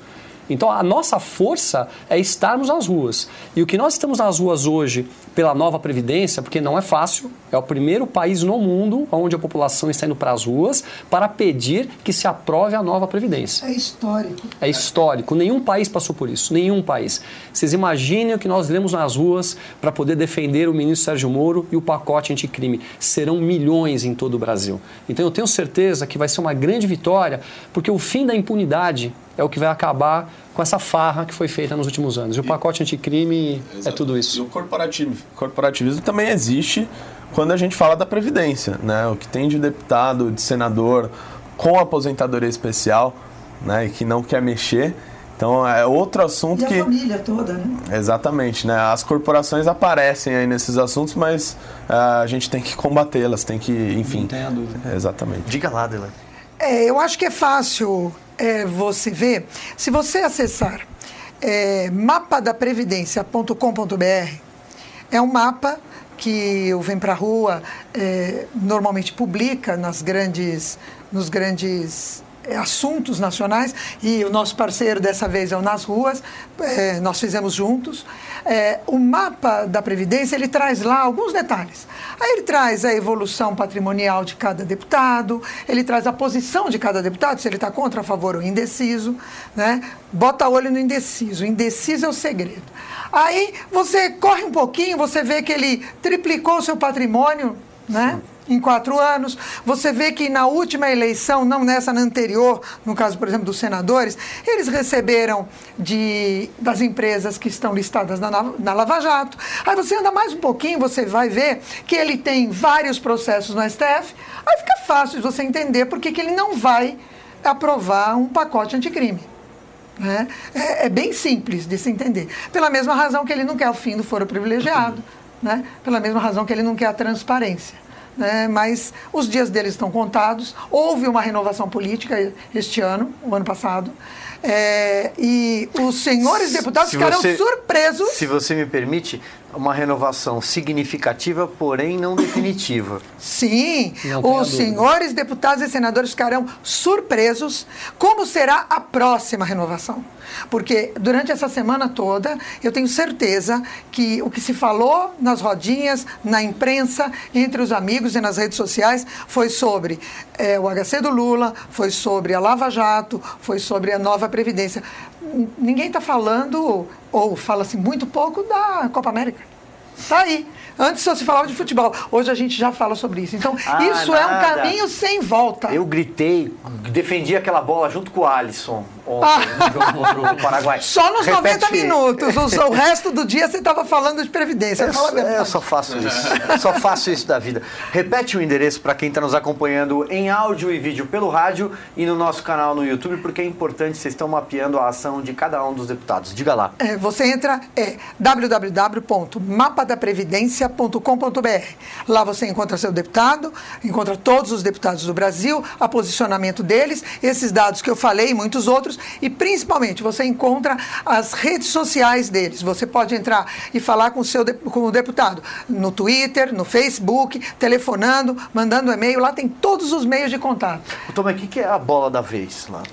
Speaker 4: Então a nossa força é estarmos nas ruas. E o que nós estamos nas ruas hoje pela nova Previdência, porque não é fácil, é o primeiro país no mundo onde a população está indo para as ruas para pedir que se aprove a nova Previdência.
Speaker 5: É histórico.
Speaker 4: É histórico. Nenhum país passou por isso. Nenhum país. Vocês imaginem o que nós iremos nas ruas para poder defender o ministro Sérgio Moro e o pacote anticrime. Serão milhões em todo o Brasil. Então eu tenho certeza que vai ser uma grande vitória, porque o fim da impunidade é o que vai acabar com essa farra que foi feita nos últimos anos. E o pacote anticrime Exato. é tudo isso.
Speaker 3: E o corporativismo, corporativismo também existe quando a gente fala da Previdência. Né? O que tem de deputado, de senador com aposentadoria especial né? e que não quer mexer. Então é outro assunto
Speaker 5: e
Speaker 3: que.
Speaker 5: a família toda, né?
Speaker 3: Exatamente, né? As corporações aparecem aí nesses assuntos, mas uh, a gente tem que combatê-las, tem que, enfim. Não
Speaker 4: tenha dúvida.
Speaker 3: Exatamente.
Speaker 2: Diga lá, Dela.
Speaker 5: É, eu acho que é fácil é, você vê, se você acessar é, mapadaprevidência.com.br, é um mapa que o Vem Pra Rua é, normalmente publica nas grandes, nos grandes assuntos nacionais e o nosso parceiro dessa vez é o Nas Ruas, é, nós fizemos juntos. É, o mapa da Previdência ele traz lá alguns detalhes. Aí ele traz a evolução patrimonial de cada deputado, ele traz a posição de cada deputado, se ele está contra, a favor ou indeciso. Né? Bota olho no indeciso. Indeciso é o segredo. Aí você corre um pouquinho, você vê que ele triplicou o seu patrimônio, né? Em quatro anos. Você vê que na última eleição, não nessa, na anterior, no caso, por exemplo, dos senadores, eles receberam de, das empresas que estão listadas na, na Lava Jato. Aí você anda mais um pouquinho, você vai ver que ele tem vários processos no STF. Aí fica fácil de você entender por que ele não vai aprovar um pacote anticrime. Né? É, é, bem simples de se entender. Pela mesma razão que ele não quer o fim do foro privilegiado, né? pela mesma razão que ele não quer a transparência né? mas os dias deles estão contados. Houve uma renovação política este ano, o ano passado, é, e os senhores deputados se ficaram você, surpresos.
Speaker 2: Se você me permite, uma renovação significativa, porém não definitiva. <laughs>
Speaker 5: Sim, os senhores deputados e senadores ficarão surpresos como será a próxima renovação. Porque durante essa semana toda, eu tenho certeza que o que se falou nas rodinhas, na imprensa, entre os amigos e nas redes sociais, foi sobre é, o HC do Lula, foi sobre a Lava Jato, foi sobre a nova Previdência. Ninguém está falando, ou fala-se muito pouco, da Copa América. Está aí. Antes só se falava de futebol. Hoje a gente já fala sobre isso. Então, ah, isso nada. é um caminho sem volta.
Speaker 2: Eu gritei, defendi aquela bola junto com o Alisson ontem ah. no Paraguai. <laughs>
Speaker 5: Só nos Repete... 90 minutos. O, o, resto do dia você estava falando de previdência.
Speaker 2: Eu, eu, só faço isso. só faço isso da vida. Repete o endereço para quem está nos acompanhando em áudio e vídeo pelo rádio e no nosso canal no YouTube, porque é importante, vocês estão mapeando a ação de cada um dos deputados. Diga lá.
Speaker 5: É, você entra é www.mapadaprevidência.com.br. Lá você encontra seu deputado, encontra todos os deputados do Brasil, a posicionamento deles, esses dados que eu falei e muitos outros e principalmente você encontra as redes sociais deles. Você pode entrar e falar com o seu com o deputado no Twitter, no Facebook, telefonando, mandando e-mail. Lá tem todos os meios de contato.
Speaker 2: Tomé, o que é a bola da vez lá?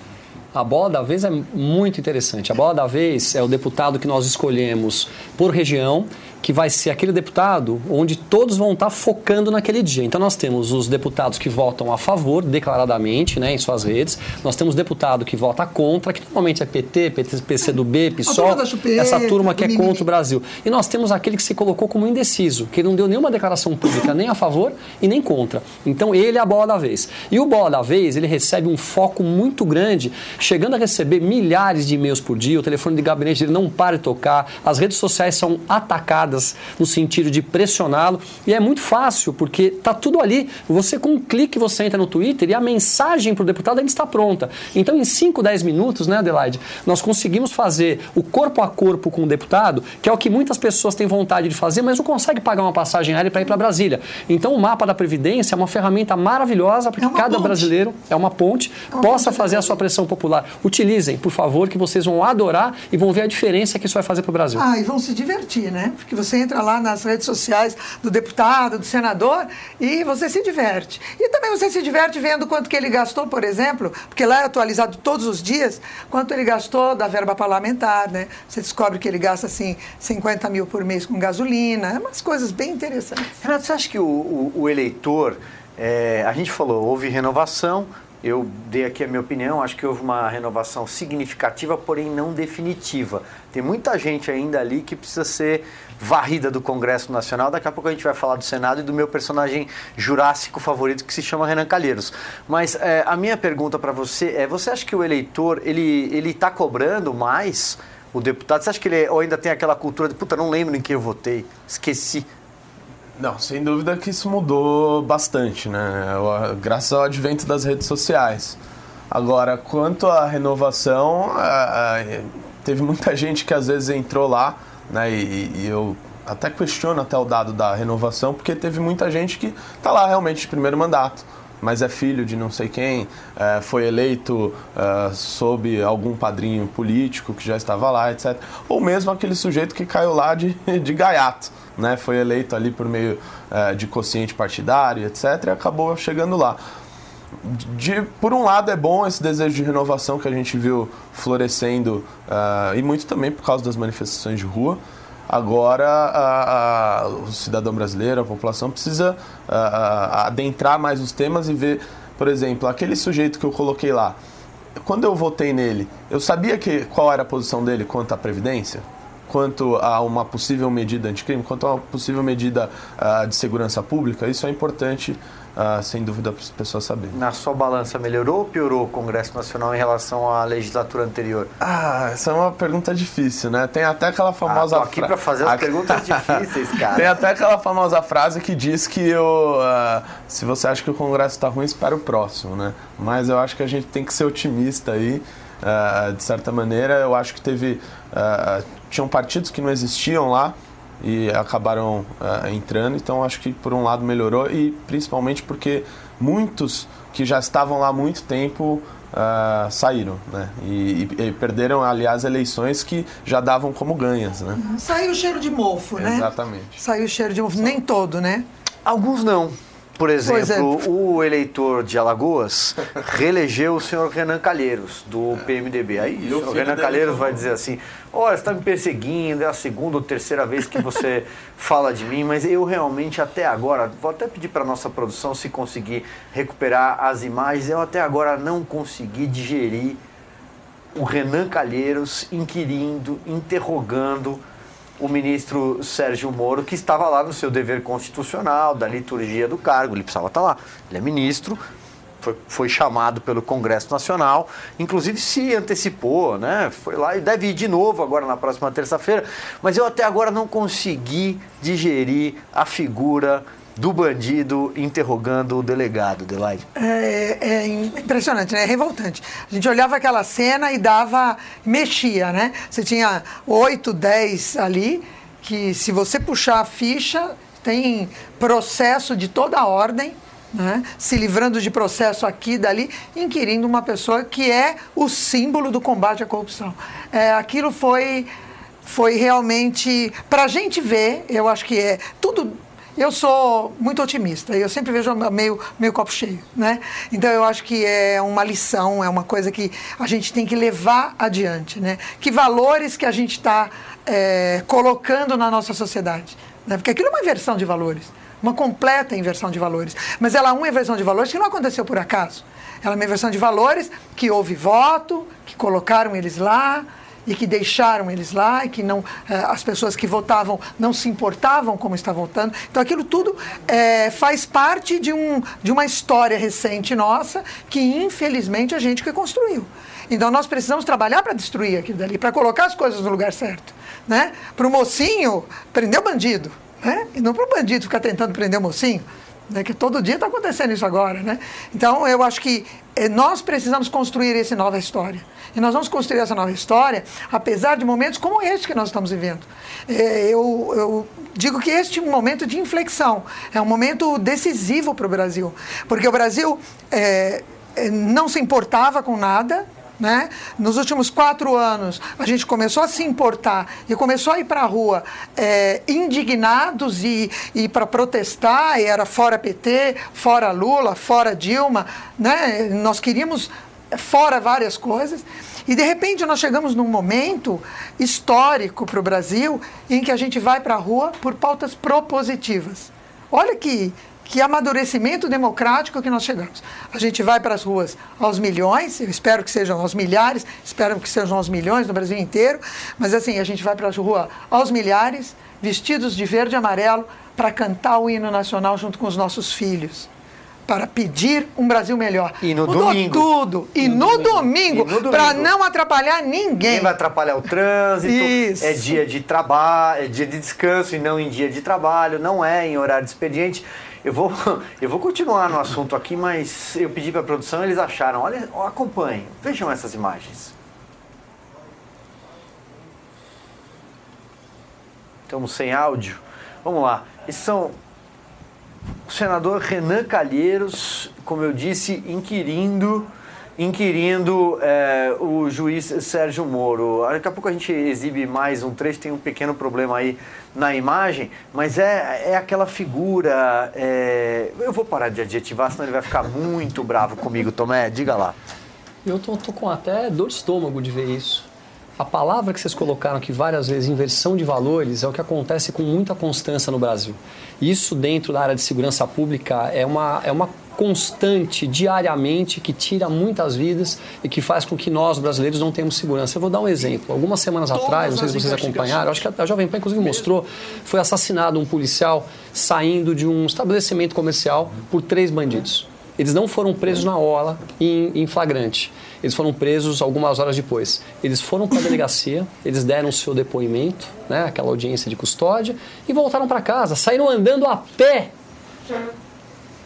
Speaker 4: A bola da vez é muito interessante. A bola da vez é o deputado que nós escolhemos por região que vai ser aquele deputado onde todos vão estar focando naquele dia. Então nós temos os deputados que votam a favor, declaradamente, né, em suas redes. Nós temos deputado que vota contra, que normalmente é PT, PT PCdoB, PSOL, essa turma que é contra o Brasil. E nós temos aquele que se colocou como indeciso, que não deu nenhuma declaração pública nem a favor e nem contra. Então ele é a bola da vez. E o bola da vez, ele recebe um foco muito grande, chegando a receber milhares de e-mails por dia, o telefone de gabinete dele não para de tocar, as redes sociais são atacadas pesadas no sentido de pressioná-lo. E é muito fácil, porque tá tudo ali. Você com um clique você entra no Twitter e a mensagem para o deputado ainda está pronta. Então, em 5, 10 minutos, né, Adelaide, nós conseguimos fazer o corpo a corpo com o deputado, que é o que muitas pessoas têm vontade de fazer, mas não consegue pagar uma passagem aérea para ir para Brasília. Então, o mapa da Previdência é uma ferramenta maravilhosa para que
Speaker 5: É
Speaker 4: cada
Speaker 5: ponte.
Speaker 4: brasileiro é uma ponte, possa fazer a sua pressão popular. Utilizem, por favor, que vocês vão adorar e vão ver a diferença que isso vai fazer para o Brasil.
Speaker 5: Ah, e vão se divertir, né? Porque você entra lá nas redes sociais do deputado, do senador, e você se diverte. E também você se diverte vendo quanto que ele gastou, por exemplo, porque lá é atualizado todos os dias, quanto ele gastou da verba parlamentar, né? Você descobre que ele gasta, assim, 50 mil por mês com gasolina, é umas coisas bem interessantes.
Speaker 2: Renato, você acha que o, o- o eleitor, é, a gente falou, houve renovação, eu dei aqui a minha opinião, acho que houve uma renovação significativa, porém não definitiva. Tem muita gente ainda ali que precisa ser varrida do Congresso Nacional. Daqui a pouco a gente vai falar do Senado e do meu personagem jurássico favorito que se chama Renan Calheiros. Mas é, a minha pergunta para você é: você acha que o eleitor ele ele está cobrando mais o deputado? Você acha que ele ou ainda tem aquela cultura de puta, não lembro em quem eu votei, esqueci?
Speaker 3: Não, sem dúvida que isso mudou bastante, né? O- Graças ao advento das redes sociais. Agora, quanto à renovação, a- a- teve muita <laughs> gente que às vezes entrou lá, né? E, e eu até questiono até o dado da renovação, porque teve muita gente que está lá realmente de primeiro mandato, mas é filho de não sei quem, eh, foi eleito eh, sob algum padrinho político que já estava lá, etc. Ou mesmo aquele sujeito que caiu lá de, <laughs> de gaiato, né? Foi eleito ali por meio eh, de quociente partidário, etc. E acabou chegando lá. De, por um lado é bom esse desejo de renovação que a gente viu florescendo ah, e muito também por causa das manifestações de rua. Agora o cidadão brasileiro, a população precisa ah, ah, adentrar mais os temas e ver, por exemplo, aquele sujeito que eu coloquei lá. Quando eu votei nele, eu sabia que qual era a posição dele quanto à previdência, quanto a uma possível medida anticrime, quanto a uma possível medida de segurança pública. Isso é importante, ah, sem dúvida, para as pessoas saberem.
Speaker 2: Na sua balança, melhorou ou piorou o Congresso Nacional em relação à legislatura anterior?
Speaker 3: Ah, essa é uma pergunta difícil, né? Tem até aquela famosa
Speaker 2: Ah, tô aqui pra fazer as perguntas difíceis, <laughs> cara.
Speaker 3: Tem até aquela famosa frase que diz que eu, ah, se você acha que o Congresso está ruim, espera o próximo, né? Mas eu acho que a gente tem que ser otimista aí, ah, de certa maneira. Eu acho que teve, ah, tinham partidos que não existiam lá e acabaram ah, entrando, então acho que por um lado melhorou e principalmente porque muitos que já estavam lá há muito tempo ah, saíram, né? E, e- e perderam, aliás, eleições que já davam como ganhas, né?
Speaker 5: Saiu o cheiro de mofo, né?
Speaker 3: Exatamente.
Speaker 5: Saiu o cheiro de mofo, nem todo, né?
Speaker 2: Alguns não. Por
Speaker 5: é.
Speaker 2: exemplo, o eleitor de Alagoas reelegeu o senhor Renan Calheiros, do PMDB. Aí
Speaker 3: E o filho
Speaker 2: Renan Calheiros vai dizer assim: Olha, você está me perseguindo, é a segunda ou terceira vez que você <laughs> fala de mim, mas eu realmente até agora, vou até pedir para nossa produção se conseguir recuperar as imagens, eu até agora não consegui digerir o Renan Calheiros inquirindo, interrogando o ministro Sérgio Moro, que estava lá no seu dever constitucional, da liturgia do cargo, ele precisava estar lá. Ele é ministro, foi, foi chamado pelo Congresso Nacional, inclusive se antecipou, né? Foi lá e deve ir de novo agora na próxima terça-feira, mas eu até agora não consegui digerir a figura do bandido interrogando o delegado, Adelaide.
Speaker 5: É, é impressionante, né? É revoltante. A gente olhava aquela cena e dava. mexia, né? Você tinha oito, dez ali, que se você puxar a ficha, tem processo de toda a ordem. Né? Se livrando de processo aqui e dali, inquirindo uma pessoa que é o símbolo do combate à corrupção. É, aquilo foi, foi realmente. Para a gente ver, eu acho que é tudo eu sou muito otimista, eu sempre vejo meio, meio copo cheio, né? Então eu acho que é uma lição, é uma coisa que a gente tem que levar adiante, né? Que valores que a gente está é, colocando na nossa sociedade, né? Porque aquilo é uma inversão de valores, uma completa inversão de valores. Mas ela é uma inversão de valores que não aconteceu por acaso. Ela é uma inversão de valores que houve voto, que colocaram eles lá, e que deixaram eles lá e que não eh, as pessoas que votavam não se importavam como estavam votando. Então aquilo tudo eh, faz parte de, um, de uma história recente nossa que infelizmente a gente que construiu. Então nós precisamos trabalhar para destruir aquilo dali, para colocar as coisas no lugar certo. Né? Para o mocinho prender o bandido, né? e não para o bandido ficar tentando prender o mocinho. Né, que todo dia está acontecendo isso agora. Né? Então, eu acho que eh, nós precisamos construir essa nova história. E nós vamos construir essa nova história, apesar de momentos como este que nós estamos vivendo. É, eu, eu digo que este é um momento de inflexão, é um momento decisivo para o Brasil, porque o Brasil é, não se importava com nada, né? Nos últimos quatro anos, a gente começou a se importar e começou a ir para a rua é, indignados e, e para protestar, e era fora PT, fora Lula, fora Dilma. Né? Nós queríamos fora várias coisas. E de repente nós chegamos num momento histórico para o Brasil em que a gente vai para a rua por pautas propositivas. Olha que, que amadurecimento democrático que nós chegamos. A gente vai para as ruas aos milhões, eu espero que sejam aos milhares, espero que sejam aos milhões no Brasil inteiro, mas assim, a gente vai para a rua aos milhares, vestidos de verde e amarelo, para cantar o hino nacional junto com os nossos filhos para pedir um Brasil melhor.
Speaker 2: E no
Speaker 5: Mudou
Speaker 2: domingo.
Speaker 5: tudo. E no, domingo,
Speaker 2: E no domingo.
Speaker 5: para não atrapalhar ninguém.
Speaker 2: Ninguém vai atrapalhar o trânsito.
Speaker 5: Isso.
Speaker 2: É dia de trabalho, é dia de descanso e não em dia de trabalho, não é em horário de expediente. Eu vou, <laughs> eu vou continuar no assunto aqui, mas eu pedi para a produção, eles acharam. Olha, acompanhem, vejam essas imagens. Estamos sem áudio. Vamos lá. Esses são o senador Renan Calheiros, como eu disse, inquirindo, inquirindo eh, o juiz Sérgio Moro. Daqui a pouco a gente exibe mais um trecho, tem um pequeno problema aí na imagem, mas é, é aquela figura. eh, eu vou parar de adjetivar, senão ele vai ficar muito bravo comigo, Tomé. Diga lá.
Speaker 4: Eu tô, tô com até dor de estômago de ver isso. A palavra que vocês colocaram aqui várias vezes, inversão de valores, é o que acontece com muita constância no Brasil. Isso dentro da área de segurança pública é uma, é uma constante, diariamente, que tira muitas vidas e que faz com que nós, brasileiros, não tenhamos segurança. Eu vou dar um exemplo. Algumas semanas atrás, não sei se vocês acompanharam, acho que a Jovem Pan, inclusive, mostrou, foi assassinado um policial saindo de um estabelecimento comercial por três bandidos. Eles não foram presos na hora, em, em flagrante. Eles foram presos algumas horas depois. Eles foram para a delegacia, eles deram o seu depoimento, né, aquela audiência de custódia, e voltaram para casa. Saíram andando a pé.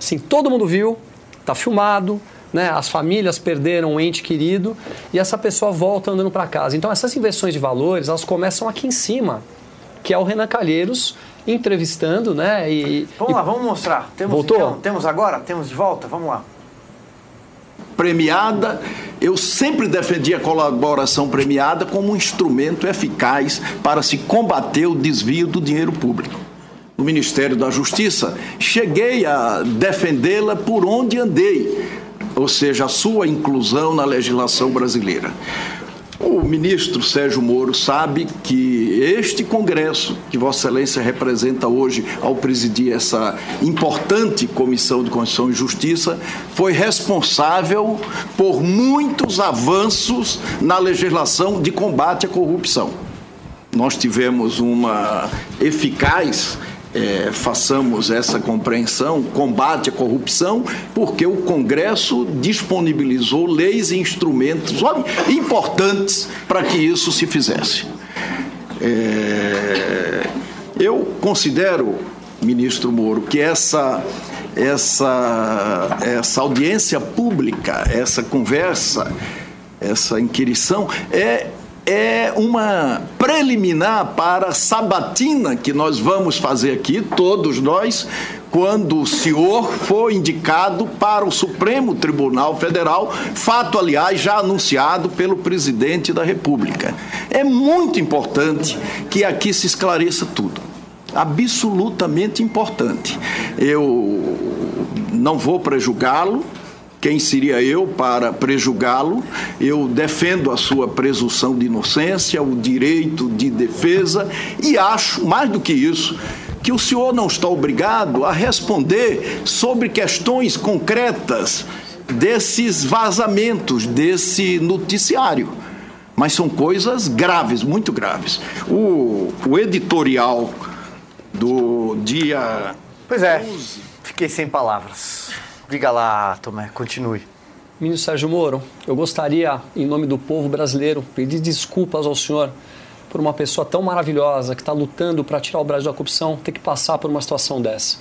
Speaker 4: Assim, todo mundo viu, tá filmado, né, as famílias perderam um ente querido e essa pessoa volta andando para casa. Então essas inversões de valores, elas começam aqui em cima, que é o Renan Calheiros entrevistando, né, e...
Speaker 2: Vamos
Speaker 4: e-
Speaker 2: lá, vamos mostrar. Temos,
Speaker 4: Voltou?
Speaker 2: então? temos agora? Temos de volta? Vamos lá.
Speaker 7: premiada, eu sempre defendi a colaboração premiada como um instrumento eficaz para se combater o desvio do dinheiro público. No Ministério da Justiça, cheguei a defendê-la por onde andei, ou seja, a sua inclusão na legislação brasileira. O ministro Sérgio Moro sabe que este Congresso, que Vossa Excelência representa hoje ao presidir essa importante Comissão de Constituição e Justiça, foi responsável por muitos avanços na legislação de combate à corrupção. Nós tivemos uma eficaz eh, façamos essa compreensão, combate à corrupção, porque o Congresso disponibilizou leis e instrumentos importantes para que isso se fizesse. Eh, eu considero, ministro Moro, que essa, essa, essa audiência pública, essa conversa, essa inquirição é é uma preliminar para a sabatina que nós vamos fazer aqui, todos nós, quando o senhor for indicado para o Supremo Tribunal Federal, fato, aliás, já anunciado pelo presidente da República. É muito importante que aqui se esclareça tudo. Absolutamente importante. Eu não vou prejugá-lo, quem seria eu para prejugá-lo? Eu defendo a sua presunção de inocência, o direito de defesa e acho, mais do que isso, que o senhor não está obrigado a responder sobre questões concretas desses vazamentos, desse noticiário. Mas são coisas graves, muito graves. O, o editorial do dia
Speaker 2: Pois é, fiquei sem palavras. Diga lá, Tomé, continue.
Speaker 4: Ministro Sérgio Moro, eu gostaria, em nome do povo brasileiro, pedir desculpas ao senhor por uma pessoa tão maravilhosa que está lutando para tirar o Brasil da corrupção ter que passar por uma situação dessa.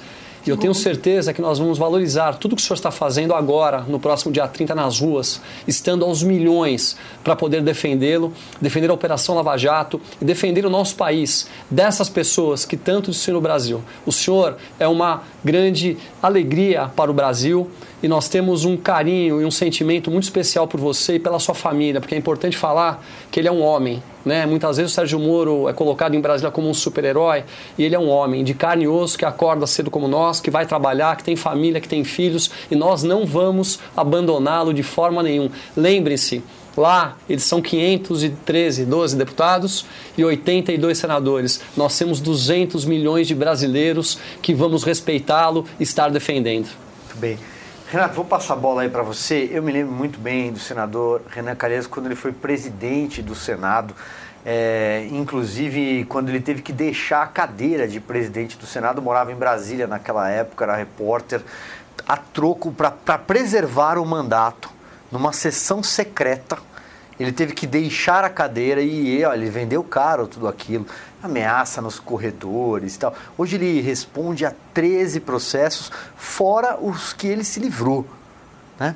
Speaker 4: E eu tenho certeza que nós vamos valorizar tudo que o senhor está fazendo agora, no próximo dia 30, nas ruas, estando aos milhões para poder defendê-lo, defender a Operação Lava Jato e defender o nosso país dessas pessoas que tanto destruíram no Brasil. O senhor é uma grande alegria para o Brasil e nós temos um carinho e um sentimento muito especial por você e pela sua família, porque é importante falar que ele é um homem. Né? Muitas vezes o Sérgio Moro é colocado em Brasília como um super-herói e ele é um homem de carne e osso que acorda cedo como nós, que vai trabalhar, que tem família, que tem filhos e nós não vamos abandoná-lo de forma nenhuma. Lembrem-se, Lá, eles são 513, 12 deputados e 82 senadores. Nós temos 200 milhões de brasileiros que vamos respeitá-lo e estar defendendo.
Speaker 2: Muito bem. Renato, vou passar a bola aí para você. Eu me lembro muito bem do senador Renan Calheiros quando ele foi presidente do Senado. É, inclusive, quando ele teve que deixar a cadeira de presidente do Senado, morava em Brasília naquela época, era repórter, a troco para preservar o mandato, numa sessão secreta. Ele teve que deixar a cadeira e ele vendeu caro tudo aquilo ameaça nos corredores e tal. Hoje ele responde a 13 processos, fora os que ele se livrou. Né?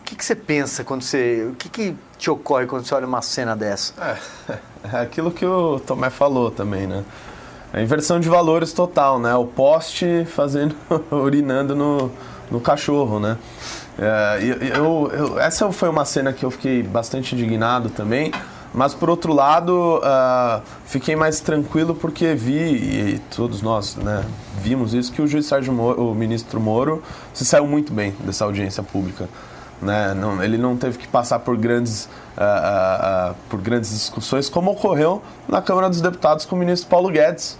Speaker 2: O que, que você pensa quando você. O que, que te ocorre quando você olha uma cena dessa?
Speaker 3: É, é <laughs> aquilo que o Tomé falou também, né? A inversão de valores total, né? O poste fazendo, <laughs> urinando no, no cachorro, né? É, eu, eu, essa foi uma cena que eu fiquei bastante indignado também, mas por outro lado, uh, fiquei mais tranquilo porque vi, e todos nós né, vimos isso, que o juiz Sérgio Moro, o ministro Moro, se saiu muito bem dessa audiência pública. Né? Não, ele não teve que passar por grandes, uh, uh, por grandes discussões, como ocorreu na Câmara dos Deputados com o ministro Paulo Guedes,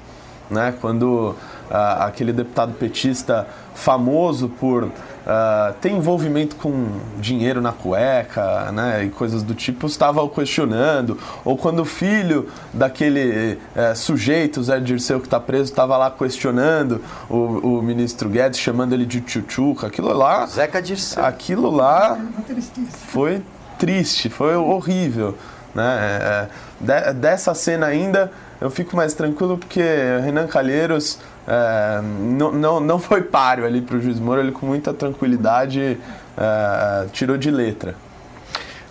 Speaker 3: né? quando aquele deputado petista famoso por uh, tem envolvimento com dinheiro na cueca, né, e coisas do tipo, estava questionando, ou quando o filho daquele uh, sujeito, Zé Dirceu, que está preso, estava lá questionando o, o, ministro Guedes, chamando ele de tchutchuca, aquilo lá...
Speaker 2: Zeca Dirceu.
Speaker 3: Aquilo lá <laughs> foi triste, foi horrível, né, é, de, dessa cena ainda eu fico mais tranquilo porque Renan Calheiros é, não, não, não foi páreo ali para o juiz Moro, ele com muita tranquilidade é, tirou de letra.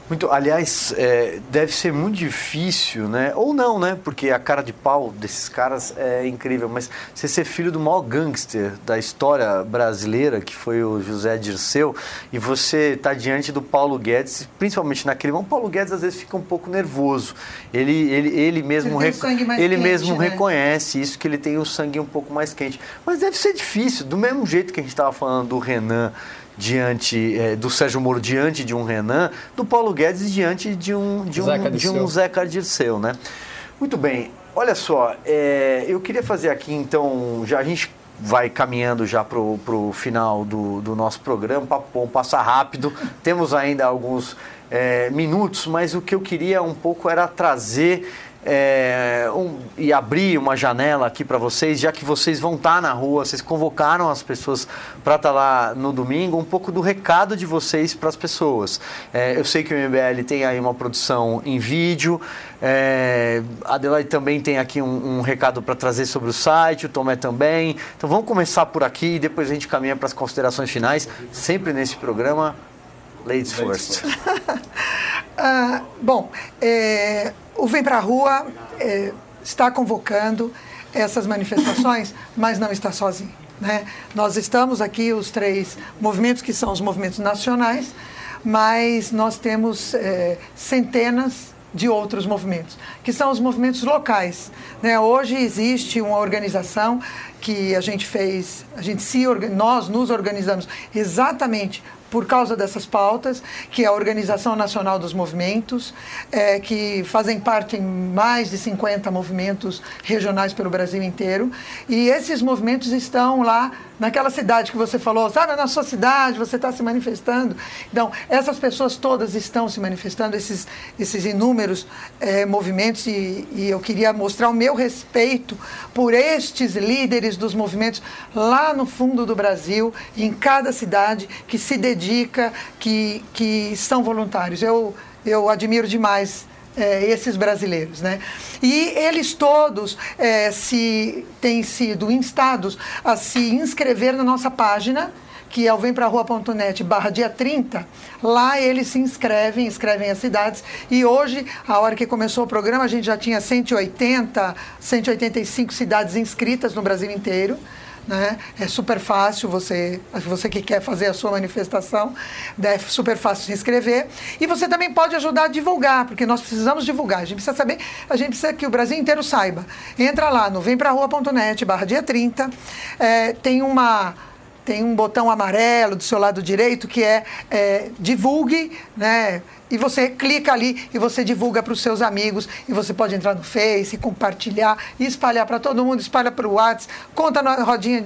Speaker 2: Muito, aliás, é, deve ser muito difícil, né? Ou não, né? Porque a cara de pau desses caras é incrível. Mas você ser filho do maior gangster da história brasileira, que foi o José Dirceu, e você tá diante do Paulo Guedes, principalmente naquele momento, o Paulo Guedes às vezes fica um pouco nervoso. Ele, ele, ele mesmo, ele, ele quente, mesmo né? reconhece isso, que ele tem o sangue um pouco mais quente. Mas deve ser difícil, do mesmo jeito que a gente estava falando do Renan diante é, do Sérgio Moro diante de um Renan, do Paulo Guedes diante de um de um Zeca de um Zeca Dirceu, né? Muito bem. Olha só, é, eu queria fazer aqui então, já a gente vai caminhando já para o final do, do nosso programa, bom, passa rápido, temos ainda alguns é, minutos, mas o que eu queria um pouco era trazer é, um, e abrir uma janela aqui para vocês, já que vocês vão estar tá na rua, vocês convocaram as pessoas para estar tá lá no domingo, um pouco do recado de vocês para as pessoas. É, eu sei que o MBL tem aí uma produção em vídeo, é, a Adelaide também tem aqui um, um recado para trazer sobre o site, o Tomé também. Então vamos começar por aqui e depois a gente caminha para as considerações finais, sempre nesse programa. Ladies, first. <laughs>
Speaker 5: ah, bom, é, o Vem Pra Rua é, está convocando essas manifestações, <laughs> mas não está sozinho. Né? Nós estamos aqui, os três movimentos, que são os movimentos nacionais, mas nós temos é, centenas de outros movimentos, que são os movimentos locais. Né? Hoje existe uma organização que a gente fez, a gente se nós nos organizamos exatamente por causa dessas pautas, que é a Organização Nacional dos Movimentos, é, que fazem parte em mais de 50 movimentos regionais pelo Brasil inteiro. E esses movimentos estão lá naquela cidade que você falou, sabe, na sua cidade, você está se manifestando. Então, essas pessoas todas estão se manifestando, esses, esses inúmeros é, movimentos, e, e eu queria mostrar o meu respeito por estes líderes dos movimentos lá no fundo do Brasil, em cada cidade, que se dedica, que, que são voluntários. Eu, eu admiro demais é, esses brasileiros, né? E eles todos é, se têm sido instados a se inscrever na nossa página que é o vemprarua.net barra dia 30, lá eles se inscrevem, inscrevem as cidades, e hoje, a hora que começou o programa, a gente já tinha 180, 185 cidades inscritas no Brasil inteiro, né? É super fácil você, você que quer fazer a sua manifestação, é super fácil se inscrever. E você também pode ajudar a divulgar, porque nós precisamos divulgar. A gente precisa saber, a gente precisa que o Brasil inteiro saiba. Entra lá no vemprarua.net barra dia 30, é, tem uma tem um botão amarelo do seu lado direito que é, é divulgue, né? E você clica ali e você divulga para os seus amigos. E você pode entrar no Face, compartilhar espalhar para todo mundo, espalha para o WhatsApp, conta na rodinha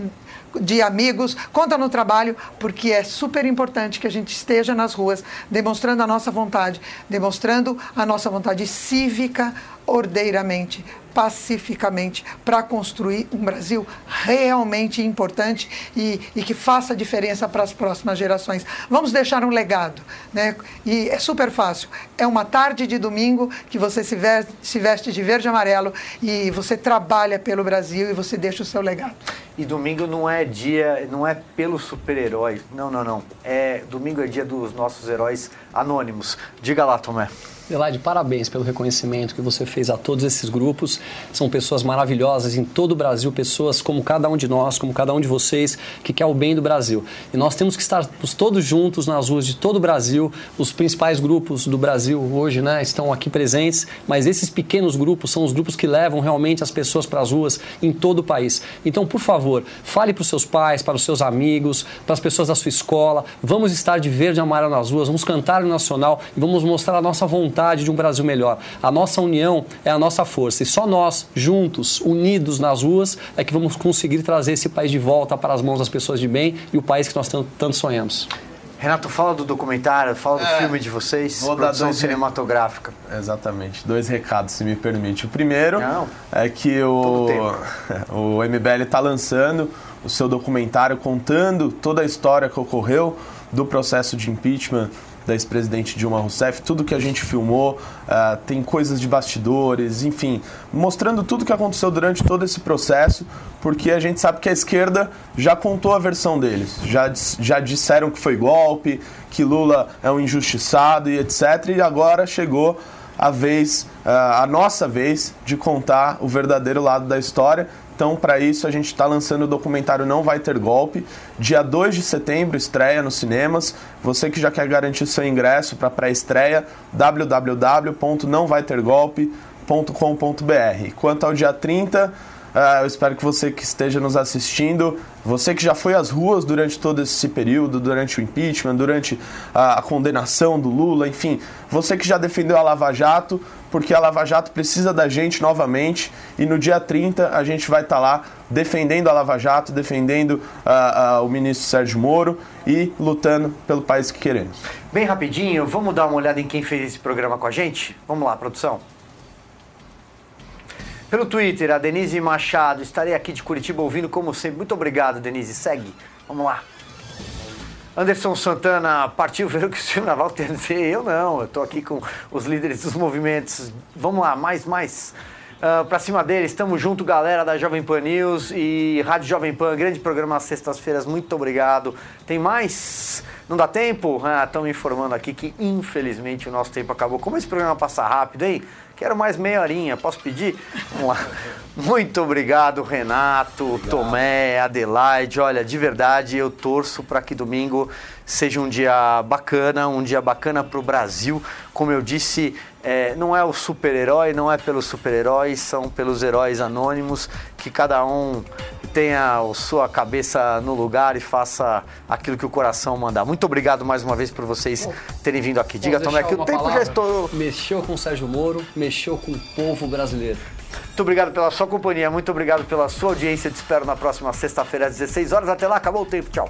Speaker 5: de amigos, conta no trabalho, porque é super importante que a gente esteja nas ruas demonstrando a nossa vontade, demonstrando a nossa vontade cívica ordeiramente, pacificamente, para construir um Brasil realmente importante e, e que faça diferença para as próximas gerações. Vamos deixar um legado, né? E é super fácil. É uma tarde de domingo que você se veste, se veste de verde e amarelo e você trabalha pelo Brasil e você deixa o seu legado.
Speaker 2: E domingo não é dia, não é pelo super-herói. Não, não, não. É domingo é dia dos nossos heróis anônimos. Diga lá, Tomé.
Speaker 4: Elaide, parabéns pelo reconhecimento que você fez a todos esses grupos. São pessoas maravilhosas em todo o Brasil, pessoas como cada um de nós, como cada um de vocês, que quer o bem do Brasil. E nós temos que estar todos juntos nas ruas de todo o Brasil. Os principais grupos do Brasil hoje né, estão aqui presentes, mas esses pequenos grupos são os grupos que levam realmente as pessoas para as ruas em todo o país. Então, por favor, fale para os seus pais, para os seus amigos, para as pessoas da sua escola. Vamos estar de verde e amarelo nas ruas, vamos cantar o nacional e vamos mostrar a nossa vontade vontade de um Brasil melhor. A nossa união é a nossa força e só nós, juntos, unidos nas ruas, é que vamos conseguir trazer esse país de volta para as mãos das pessoas de bem e o país que nós tanto, tanto sonhamos.
Speaker 2: Renato, fala do documentário, fala do é, filme de vocês, vou produção dar dois cinematográfica.
Speaker 3: Exatamente, dois recados, se me permite. O primeiro Não, é que o, o MBL <laughs> está lançando o seu documentário contando toda a história que ocorreu do processo de impeachment da ex-presidente Dilma Rousseff, tudo que a gente filmou, uh, tem coisas de bastidores, enfim, mostrando tudo que aconteceu durante todo esse processo, porque a gente sabe que a esquerda já contou a versão deles, já, já disseram que foi golpe, que Lula é um injustiçado e etc. E agora chegou a vez, uh, a nossa vez, de contar o verdadeiro lado da história então, para isso, a gente está lançando o documentário Não Vai Ter Golpe. Dia 2 de setembro, estreia nos cinemas. Você que já quer garantir seu ingresso para pré-estreia, www.nãovaitergolpe.com.br. Quanto ao dia 30, Uh, eu espero que você que esteja nos assistindo, você que já foi às ruas durante todo esse período, durante o impeachment, durante a condenação do Lula, enfim, você que já defendeu a Lava Jato, porque a Lava Jato precisa da gente novamente e no dia 30 a gente vai estar tá lá defendendo a Lava Jato, defendendo uh, uh, o ministro Sérgio Moro e lutando pelo país que queremos.
Speaker 2: Bem rapidinho, vamos dar uma olhada em quem fez esse programa com a gente? Vamos lá, produção. Pelo Twitter, a Denise Machado. Estarei aqui de Curitiba ouvindo como sempre. Muito obrigado, Denise. Segue. Vamos lá. Anderson Santana partiu ver o que o senhor Naval tem a dizer. Eu não, eu estou aqui com os líderes dos movimentos. Vamos lá, mais, mais. Uh, pra cima dele, estamos junto, galera da Jovem Pan News e Rádio Jovem Pan, grande programa às sextas-feiras, muito obrigado. Tem mais? Não dá tempo? Estão ah, me informando aqui que infelizmente o nosso tempo acabou. Como esse programa passa rápido, hein? Quero mais meia horinha, posso pedir? Vamos lá. Muito obrigado, Renato, obrigado. Tomé, Adelaide. Olha, de verdade, eu torço para que domingo seja um dia bacana, um dia bacana para o Brasil. Como eu disse, é, não é o super-herói, não é pelos super-heróis, são pelos heróis anônimos que cada um tenha a sua cabeça no lugar e faça aquilo que o coração mandar. Muito obrigado mais uma vez por vocês terem vindo aqui. Diga, Tomé, que o tempo palavra. já estou.
Speaker 4: Mexeu com o Sérgio Moro, mexeu com o povo brasileiro.
Speaker 2: Muito obrigado pela sua companhia, muito obrigado pela sua audiência. Te espero na próxima sexta-feira às 16 horas. Até lá, acabou o tempo. Tchau.